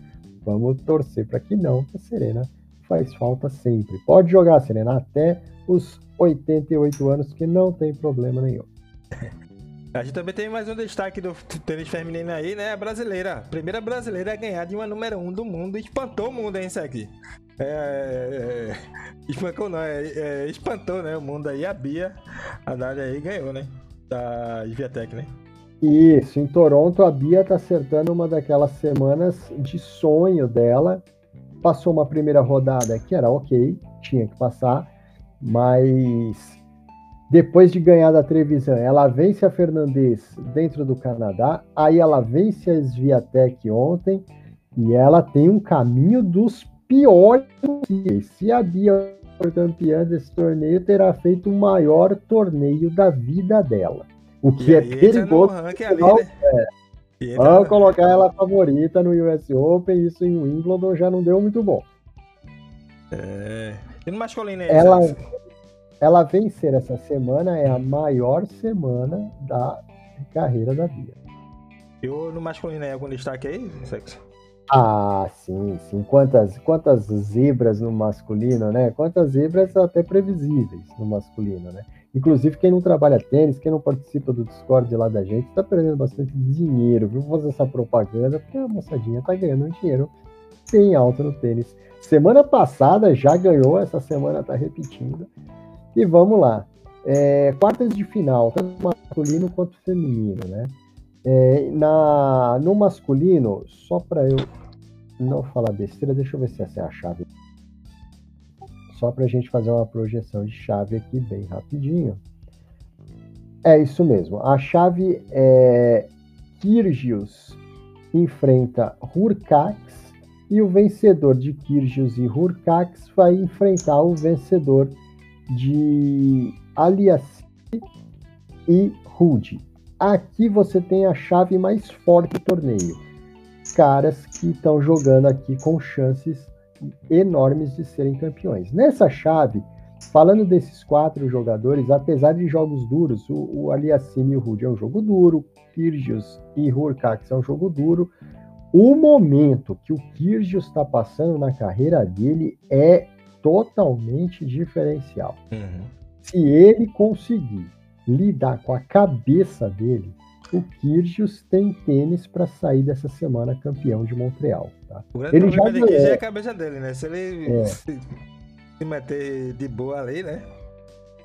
Vamos torcer para que não, que a Serena faz falta sempre. Pode jogar, Serena, até os 88 anos, que não tem problema nenhum. [laughs] A gente também tem mais um destaque do tênis feminino aí, né? A brasileira. Primeira brasileira a ganhar de uma número 1 um do mundo. Espantou o mundo, hein, isso aqui. É, é, espancou não, é, é, espantou, né? O mundo aí. A Bia, a Nádia aí ganhou, né? Da Viatec, né? Isso, em Toronto a Bia tá acertando uma daquelas semanas de sonho dela passou uma primeira rodada que era ok, tinha que passar, mas depois de ganhar da Trevisan, ela vence a Fernandes dentro do Canadá, aí ela vence a Sviatek ontem e ela tem um caminho dos piores. Se a Bia for campeã desse torneio, terá feito o maior torneio da vida dela. O que e é perigoso. É, Vamos colocar ela favorita no US Open, isso em Wimbledon já não deu muito bom. É. E no masculino aí, ela, ela vencer essa semana é a maior semana da carreira da Bia. E no masculino aí, algum destaque aí, sexo? Ah, sim, sim. Quantas, quantas zebras no masculino, né? Quantas zebras até previsíveis no masculino, né? Inclusive, quem não trabalha tênis, quem não participa do Discord lá da gente, tá perdendo bastante dinheiro, viu? Vou fazer essa propaganda, porque a moçadinha tá ganhando um dinheiro bem alto no tênis. Semana passada já ganhou, essa semana tá repetindo. E vamos lá. É, quartas de final, tanto masculino quanto feminino, né? É, na, no masculino, só para eu não falar besteira, deixa eu ver se essa é a chave só para a gente fazer uma projeção de chave aqui bem rapidinho. É isso mesmo. A chave é Kyrgios enfrenta Hurkacz e o vencedor de Kyrgios e Hurkacz vai enfrentar o vencedor de Aliassi e Rude. aqui você tem a chave mais forte do torneio. Caras que estão jogando aqui com chances enormes de serem campeões. Nessa chave, falando desses quatro jogadores, apesar de jogos duros, o, o Aliassime e o Rude é um jogo duro, Kyrgios e Hurkacz é um jogo duro. O momento que o Kyrgios está passando na carreira dele é totalmente diferencial. Uhum. Se ele conseguir lidar com a cabeça dele, o Kyrgios tem tênis para sair dessa semana campeão de Montreal. Tá? O grande ele já ganhou. é a cabeça dele, né? Se ele é. se, se meter de boa ali, né?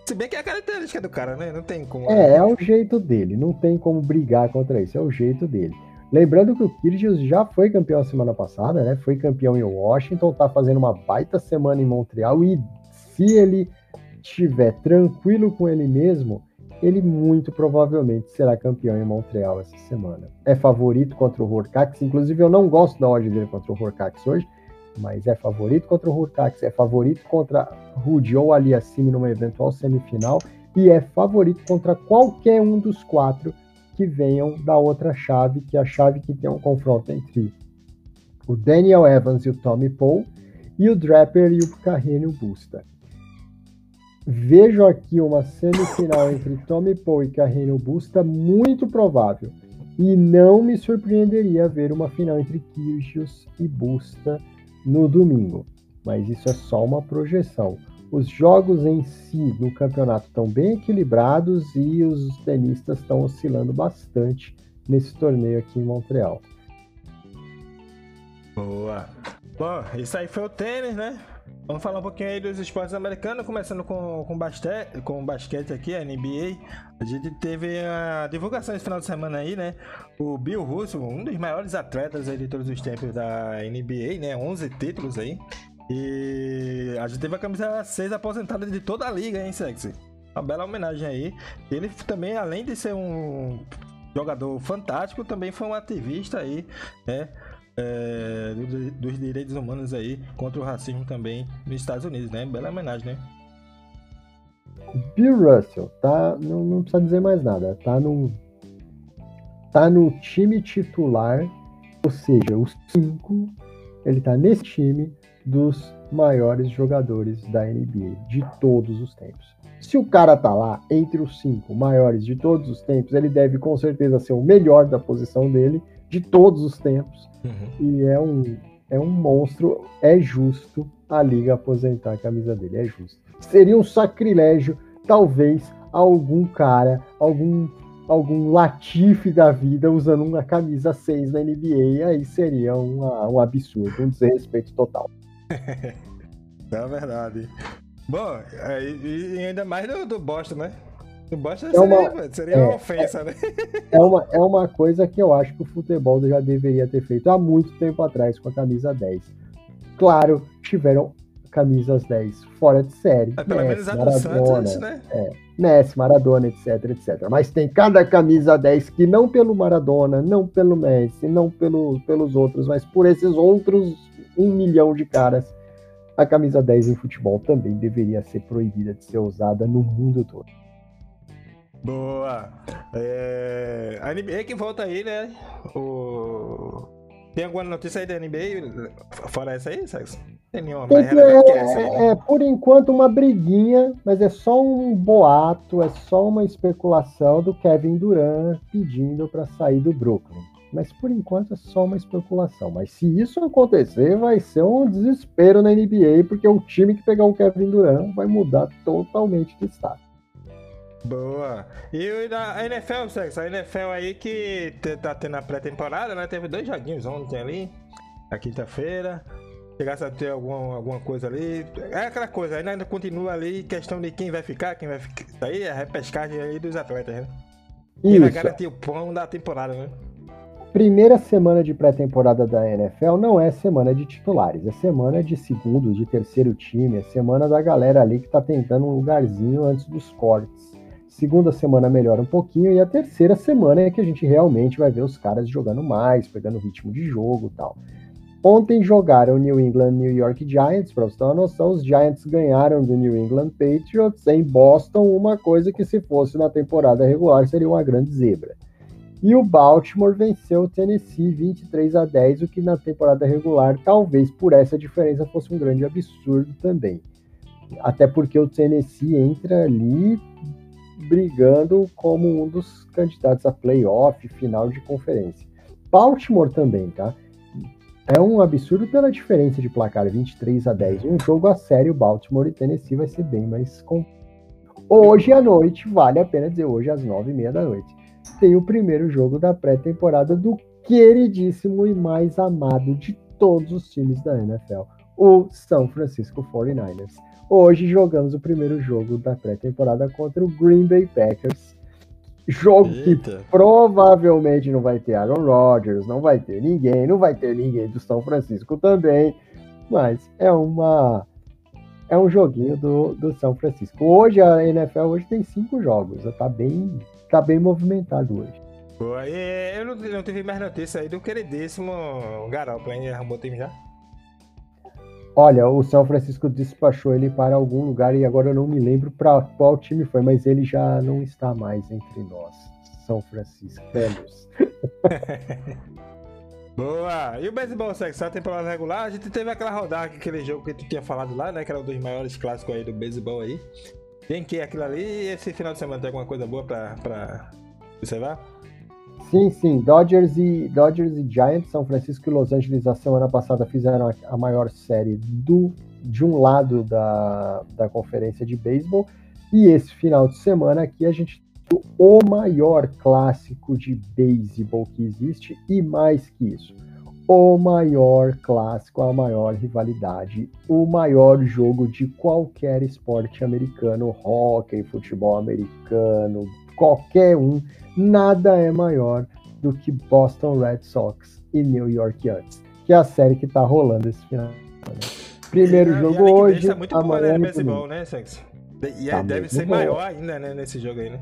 Se bem que é a característica do cara, né? Não tem como. É, é o jeito dele. Não tem como brigar contra isso. É o jeito dele. Lembrando que o Kyrgios já foi campeão a semana passada, né? Foi campeão em Washington, tá fazendo uma baita semana em Montreal e se ele estiver tranquilo com ele mesmo, ele muito provavelmente será campeão em Montreal essa semana. É favorito contra o Horcax, inclusive eu não gosto da odd dele contra o Horcax hoje, mas é favorito contra o Horcax, é favorito contra Rudy ou Aliassime numa eventual semifinal e é favorito contra qualquer um dos quatro que venham da outra chave, que é a chave que tem um confronto entre o Daniel Evans e o Tommy Paul e o Draper e o Carreño Busta. Vejo aqui uma semifinal entre Tommy Paul e Carreño Busta muito provável. E não me surpreenderia ver uma final entre Kyrgios e Busta no domingo. Mas isso é só uma projeção. Os jogos em si no campeonato estão bem equilibrados e os tenistas estão oscilando bastante nesse torneio aqui em Montreal. Boa. Bom, isso aí foi o tênis, né? Vamos falar um pouquinho aí dos esportes americanos, começando com, com, basquete, com basquete aqui, a NBA. A gente teve a divulgação esse final de semana aí, né? O Bill Russell, um dos maiores atletas aí de todos os tempos da NBA, né? 11 títulos aí. E a gente teve a camisa 6 aposentada de toda a liga, hein, Sexy? Uma bela homenagem aí. Ele também, além de ser um jogador fantástico, também foi um ativista aí, né? É, dos direitos humanos aí contra o racismo também nos Estados Unidos, né? Bela homenagem, né? Bill Russell, tá? Não, não precisa dizer mais nada. Tá no, tá no time titular, ou seja, os cinco. Ele tá nesse time dos maiores jogadores da NBA de todos os tempos. Se o cara tá lá entre os cinco maiores de todos os tempos, ele deve com certeza ser o melhor da posição dele de todos os tempos. Uhum. E é um, é um monstro. É justo a liga aposentar a camisa dele. É justo. Seria um sacrilégio, talvez, algum cara, algum algum latife da vida usando uma camisa 6 na NBA, aí seria uma, um absurdo, um desrespeito total. [laughs] é verdade. Bom, e ainda mais do, do Boston, né? É uma, seria é, uma ofensa, é, né? [laughs] É uma, é uma coisa que eu acho que o futebol já deveria ter feito há muito tempo atrás com a camisa 10. Claro, tiveram camisas 10 fora de série. É, pelo Messi, menos Maradona, Santos, né? É, Messi, Maradona, etc, etc. Mas tem cada camisa 10 que não pelo Maradona, não pelo Messi, não pelo, pelos outros, mas por esses outros um milhão de caras. A camisa 10 em futebol também deveria ser proibida de ser usada no mundo todo. Boa. É... A NBA que volta aí, né? O... Tem alguma notícia aí da NBA? Fora essa aí, Sexo? Tem nenhuma Tem que, é, é, é, por enquanto, uma briguinha, mas é só um boato, é só uma especulação do Kevin Durant pedindo para sair do Brooklyn. Mas por enquanto é só uma especulação. Mas se isso acontecer, vai ser um desespero na NBA, porque o time que pegar o Kevin Durant vai mudar totalmente de status. Boa. E a NFL, Sexo, a NFL aí que tá tendo a pré-temporada, né? Teve dois joguinhos ontem ali, na quinta-feira. Chegasse a ter alguma, alguma coisa ali. É aquela coisa, ainda continua ali questão de quem vai ficar, quem vai ficar. Isso aí é a repescagem aí dos atletas, né? Quem vai garantir o pão da temporada, né? Primeira semana de pré-temporada da NFL não é semana de titulares, é semana de segundo, de terceiro time, é semana da galera ali que tá tentando um lugarzinho antes dos cortes. Segunda semana melhora um pouquinho e a terceira semana é que a gente realmente vai ver os caras jogando mais, pegando ritmo de jogo tal. Ontem jogaram New England New York Giants, para você ter uma noção, os Giants ganharam do New England Patriots em Boston, uma coisa que se fosse na temporada regular seria uma grande zebra. E o Baltimore venceu o Tennessee 23 a 10, o que na temporada regular, talvez por essa diferença, fosse um grande absurdo também. Até porque o Tennessee entra ali brigando como um dos candidatos a playoff, final de conferência. Baltimore também, tá? É um absurdo pela diferença de placar 23 a 10. Um jogo a sério, Baltimore e Tennessee vai ser bem mais com. Hoje à noite, vale a pena dizer, hoje às 9h30 da noite, tem o primeiro jogo da pré-temporada do queridíssimo e mais amado de todos os times da NFL, o São Francisco 49ers. Hoje jogamos o primeiro jogo da pré-temporada contra o Green Bay Packers Jogo Eita. que provavelmente não vai ter Aaron Rodgers, não vai ter ninguém, não vai ter ninguém do São Francisco também, mas é uma é um joguinho do, do São Francisco. Hoje a NFL hoje tem cinco jogos, tá bem tá bem movimentado hoje. Pô, eu não, não tive mais notícia aí do queridíssimo Garoppolo, ele arrumou o time já? Olha, o São Francisco despachou ele para algum lugar e agora eu não me lembro para qual time foi, mas ele já não está mais entre nós, São Francisco. [laughs] Boa! E o beisebol sexual temporada regular? A gente teve aquela rodada, aquele jogo que tu tinha falado lá, né? Que era um dos maiores clássicos aí do beisebol aí. Tem que aquilo ali e esse final de semana tem alguma coisa boa pra observar? Sim, sim. Dodgers e, Dodgers e Giants, São Francisco e Los Angeles, a semana passada fizeram a, a maior série do, de um lado da, da conferência de beisebol. E esse final de semana aqui a gente tem o maior clássico de beisebol que existe e mais que isso. O maior clássico, a maior rivalidade, o maior jogo de qualquer esporte americano, hockey, futebol americano, qualquer um nada é maior do que Boston Red Sox e New York Yankees, que é a série que tá rolando esse final. Primeiro e, jogo e hoje, tá muito amanhã boa, né, beisebol, né, Sex? E tá deve ser boa. maior ainda, né, nesse jogo aí, né?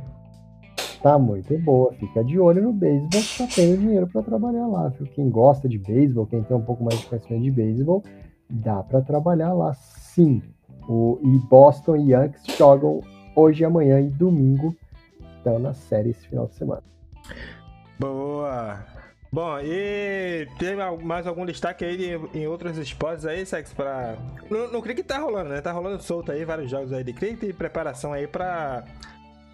Tá muito boa, fica de olho no beisebol que tá tendo dinheiro para trabalhar lá, viu? Quem gosta de beisebol, quem tem um pouco mais de conhecimento de beisebol, dá para trabalhar lá sim. O, e Boston e Yankees jogam hoje, amanhã e domingo estão na série esse final de semana. Boa! Bom, e tem mais algum destaque aí em outros esportes aí, Sex, pra... No, no cricket tá rolando, né? Tá rolando solto aí, vários jogos aí de cricket e preparação aí pra,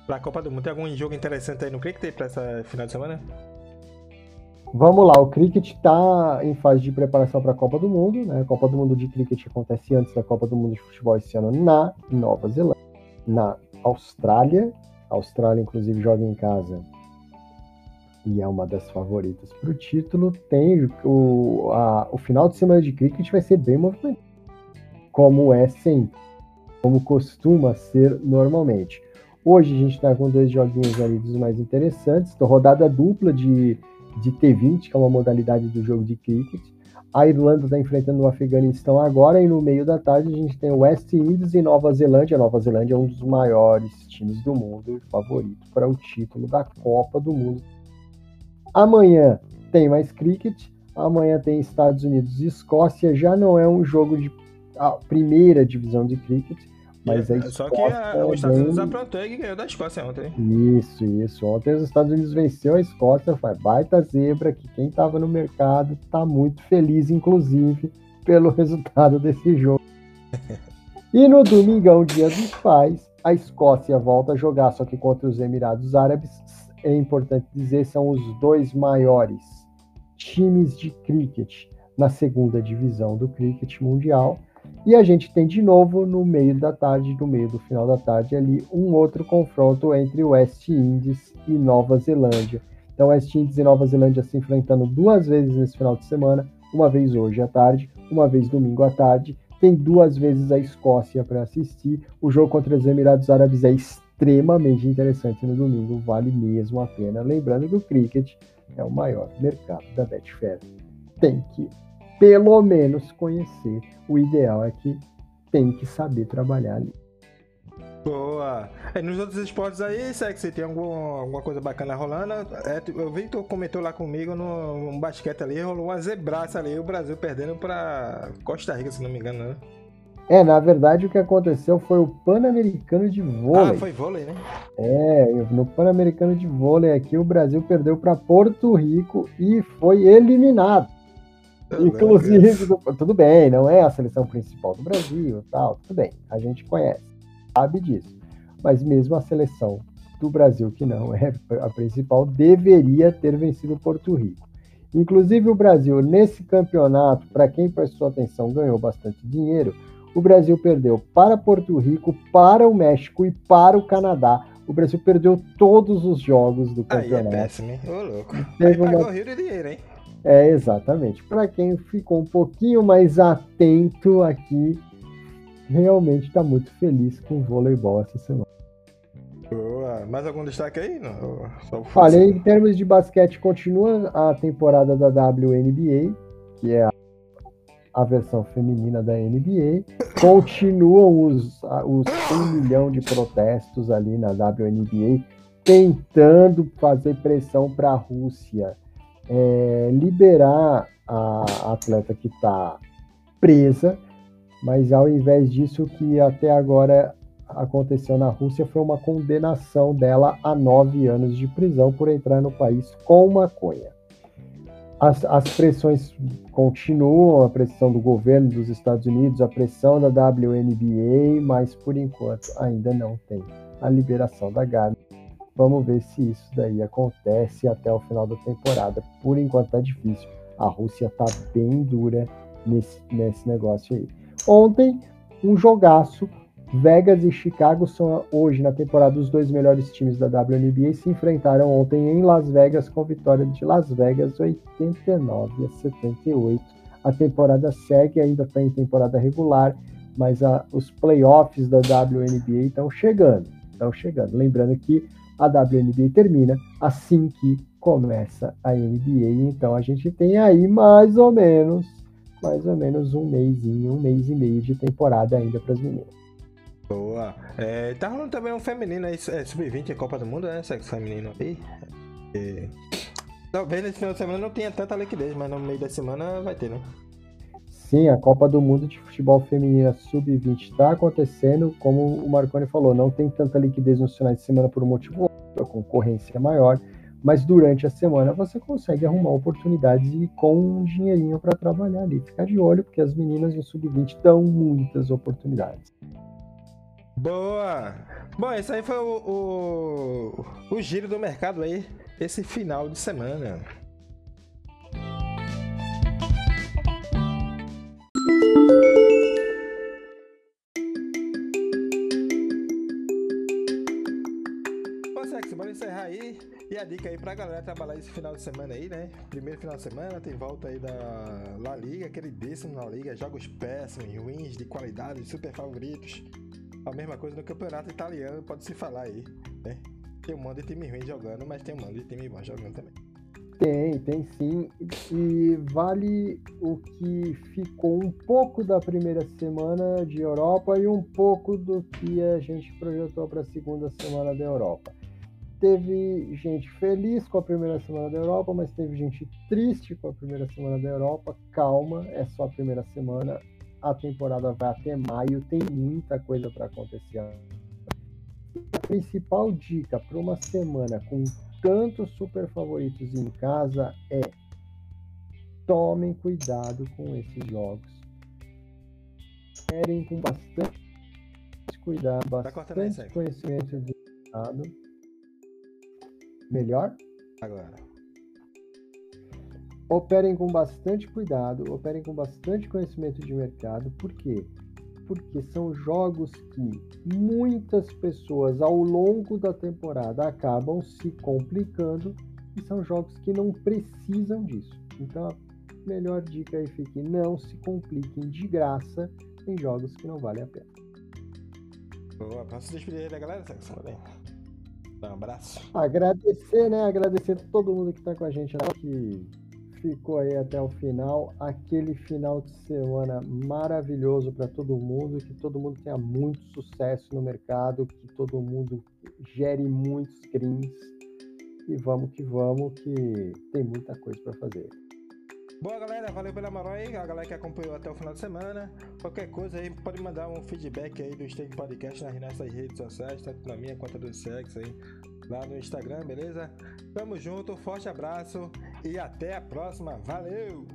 pra Copa do Mundo. Tem algum jogo interessante aí no cricket pra essa final de semana? Vamos lá, o cricket está em fase de preparação para a Copa do Mundo. Né? A Copa do Mundo de cricket acontece antes da Copa do Mundo de futebol esse ano na Nova Zelândia, na Austrália a Austrália, inclusive, joga em casa e é uma das favoritas para o título. Tem o, a, o final de semana de cricket vai ser bem movimentado, como é sempre, como costuma ser normalmente. Hoje a gente está com dois joguinhos ali dos mais interessantes. Então, rodada dupla de, de T20, que é uma modalidade do jogo de cricket. A Irlanda está enfrentando o Afeganistão agora, e no meio da tarde a gente tem o West Indies e Nova Zelândia. Nova Zelândia é um dos maiores times do mundo, favorito para o título da Copa do Mundo. Amanhã tem mais cricket, amanhã tem Estados Unidos e Escócia. Já não é um jogo de primeira divisão de cricket, mas é, Só que a, os Estados Unidos aprontou e ganhou da Escócia ontem. Isso, isso. Ontem os Estados Unidos venceu a Escócia, foi baita zebra, que quem estava no mercado está muito feliz, inclusive, pelo [laughs] resultado desse jogo. e no domingão, dia dos pais, a Escócia volta a jogar, só que contra os Emirados Árabes. É importante dizer, são os dois maiores times de cricket na segunda divisão do cricket mundial e a gente tem de novo no meio da tarde, no meio do final da tarde ali, um outro confronto entre West Indies e Nova Zelândia. Então, West Indies e Nova Zelândia se enfrentando duas vezes nesse final de semana, uma vez hoje à tarde, uma vez domingo à tarde. Tem duas vezes a Escócia para assistir. O jogo contra os Emirados Árabes é extremamente interessante no domingo, vale mesmo a pena. Lembrando que o cricket é o maior mercado da Betfair. Tem que pelo menos conhecer. O ideal é que tem que saber trabalhar ali. Boa. E nos outros esportes aí, Sexy, tem algum, alguma coisa bacana rolando? É, eu vi que tu comentou lá comigo no, no basquete ali, rolou uma zebraça ali, o Brasil perdendo pra Costa Rica, se não me engano, né? É, na verdade o que aconteceu foi o Pan-Americano de vôlei. Ah, foi vôlei, né? É, no Pan-Americano de vôlei aqui o Brasil perdeu para Porto Rico e foi eliminado. Inclusive, do, tudo bem, não é a seleção principal do Brasil, tal, tudo bem, a gente conhece, sabe disso. Mas mesmo a seleção do Brasil, que não é a principal, deveria ter vencido Porto Rico. Inclusive o Brasil nesse campeonato, para quem prestou atenção, ganhou bastante dinheiro o Brasil perdeu para Porto Rico, para o México e para o Canadá. O Brasil perdeu todos os jogos do campeonato. Aí é péssimo, hein? Ô, louco. Teve Aí uma... rio de dinheiro, hein? É, exatamente. Para quem ficou um pouquinho mais atento aqui, realmente está muito feliz com o voleibol essa semana. Boa. Mais algum destaque aí? Não, Falei em termos de basquete, continua a temporada da WNBA, que é a a versão feminina da NBA. Continuam os, os um milhão de protestos ali na WNBA, tentando fazer pressão para a Rússia é, liberar a atleta que está presa, mas ao invés disso, que até agora aconteceu na Rússia foi uma condenação dela a nove anos de prisão por entrar no país com maconha. As, as pressões continuam, a pressão do governo dos Estados Unidos, a pressão da WNBA, mas por enquanto ainda não tem a liberação da Gabi. Vamos ver se isso daí acontece até o final da temporada. Por enquanto tá difícil. A Rússia tá bem dura nesse, nesse negócio aí. Ontem, um jogaço Vegas e Chicago são hoje na temporada os dois melhores times da WNBA se enfrentaram ontem em Las Vegas com vitória de Las Vegas 89 a 78. A temporada segue, ainda está em temporada regular, mas a, os playoffs da WNBA estão chegando. Estão chegando. Lembrando que a WNBA termina assim que começa a NBA. Então a gente tem aí mais ou menos, mais ou menos um mêsinho, um mês e meio de temporada ainda para as meninas. Boa. É, tá rolando também um feminino aí, é, sub-20, é Copa do Mundo, né? Sexo feminino aí. É, talvez nesse final de semana não tenha tanta liquidez, mas no meio da semana vai ter, né? Sim, a Copa do Mundo de Futebol Feminina Sub-20 está acontecendo, como o Marconi falou, não tem tanta liquidez nos finais de semana por um motivo a concorrência é maior, mas durante a semana você consegue arrumar oportunidades e com um dinheirinho para trabalhar ali. Ficar de olho, porque as meninas no Sub-20 dão muitas oportunidades. Boa! Bom, esse aí foi o, o, o giro do mercado aí, esse final de semana. A dica aí pra galera trabalhar esse final de semana aí, né? Primeiro final de semana tem volta aí da La Liga, aquele décimo na Liga, jogos péssimos, ruins, de qualidade, super favoritos. A mesma coisa no campeonato italiano, pode se falar aí, né? Tem um monte de time ruim jogando, mas tem um monte de time bom jogando também. Tem, tem sim. E vale o que ficou um pouco da primeira semana de Europa e um pouco do que a gente projetou para a segunda semana da Europa. Teve gente feliz com a primeira semana da Europa, mas teve gente triste com a primeira semana da Europa. Calma, é só a primeira semana a temporada vai até maio, tem muita coisa para acontecer. A principal dica para uma semana com tantos super favoritos em casa é tomem cuidado com esses jogos. Querem com bastante cuidado, tá bastante conhecimento de mercado. Melhor? Agora operem com bastante cuidado, operem com bastante conhecimento de mercado. Por quê? Porque são jogos que muitas pessoas ao longo da temporada acabam se complicando e são jogos que não precisam disso. Então a melhor dica aí fique: não se compliquem de graça em jogos que não valem a pena. Boa, posso despedir da galera? Um abraço. Agradecer, né? Agradecer a todo mundo que está com a gente aqui ficou aí até o final. Aquele final de semana maravilhoso para todo mundo, que todo mundo tenha muito sucesso no mercado, que todo mundo gere muitos screens. E vamos que vamos, que tem muita coisa para fazer. Boa galera, valeu pela moral aí, a galera que acompanhou até o final de semana. Qualquer coisa aí, pode mandar um feedback aí do Steak Podcast nas nossas redes sociais, tanto na minha quanto do Sex aí, lá no Instagram, beleza? Tamo junto, forte abraço e até a próxima, valeu!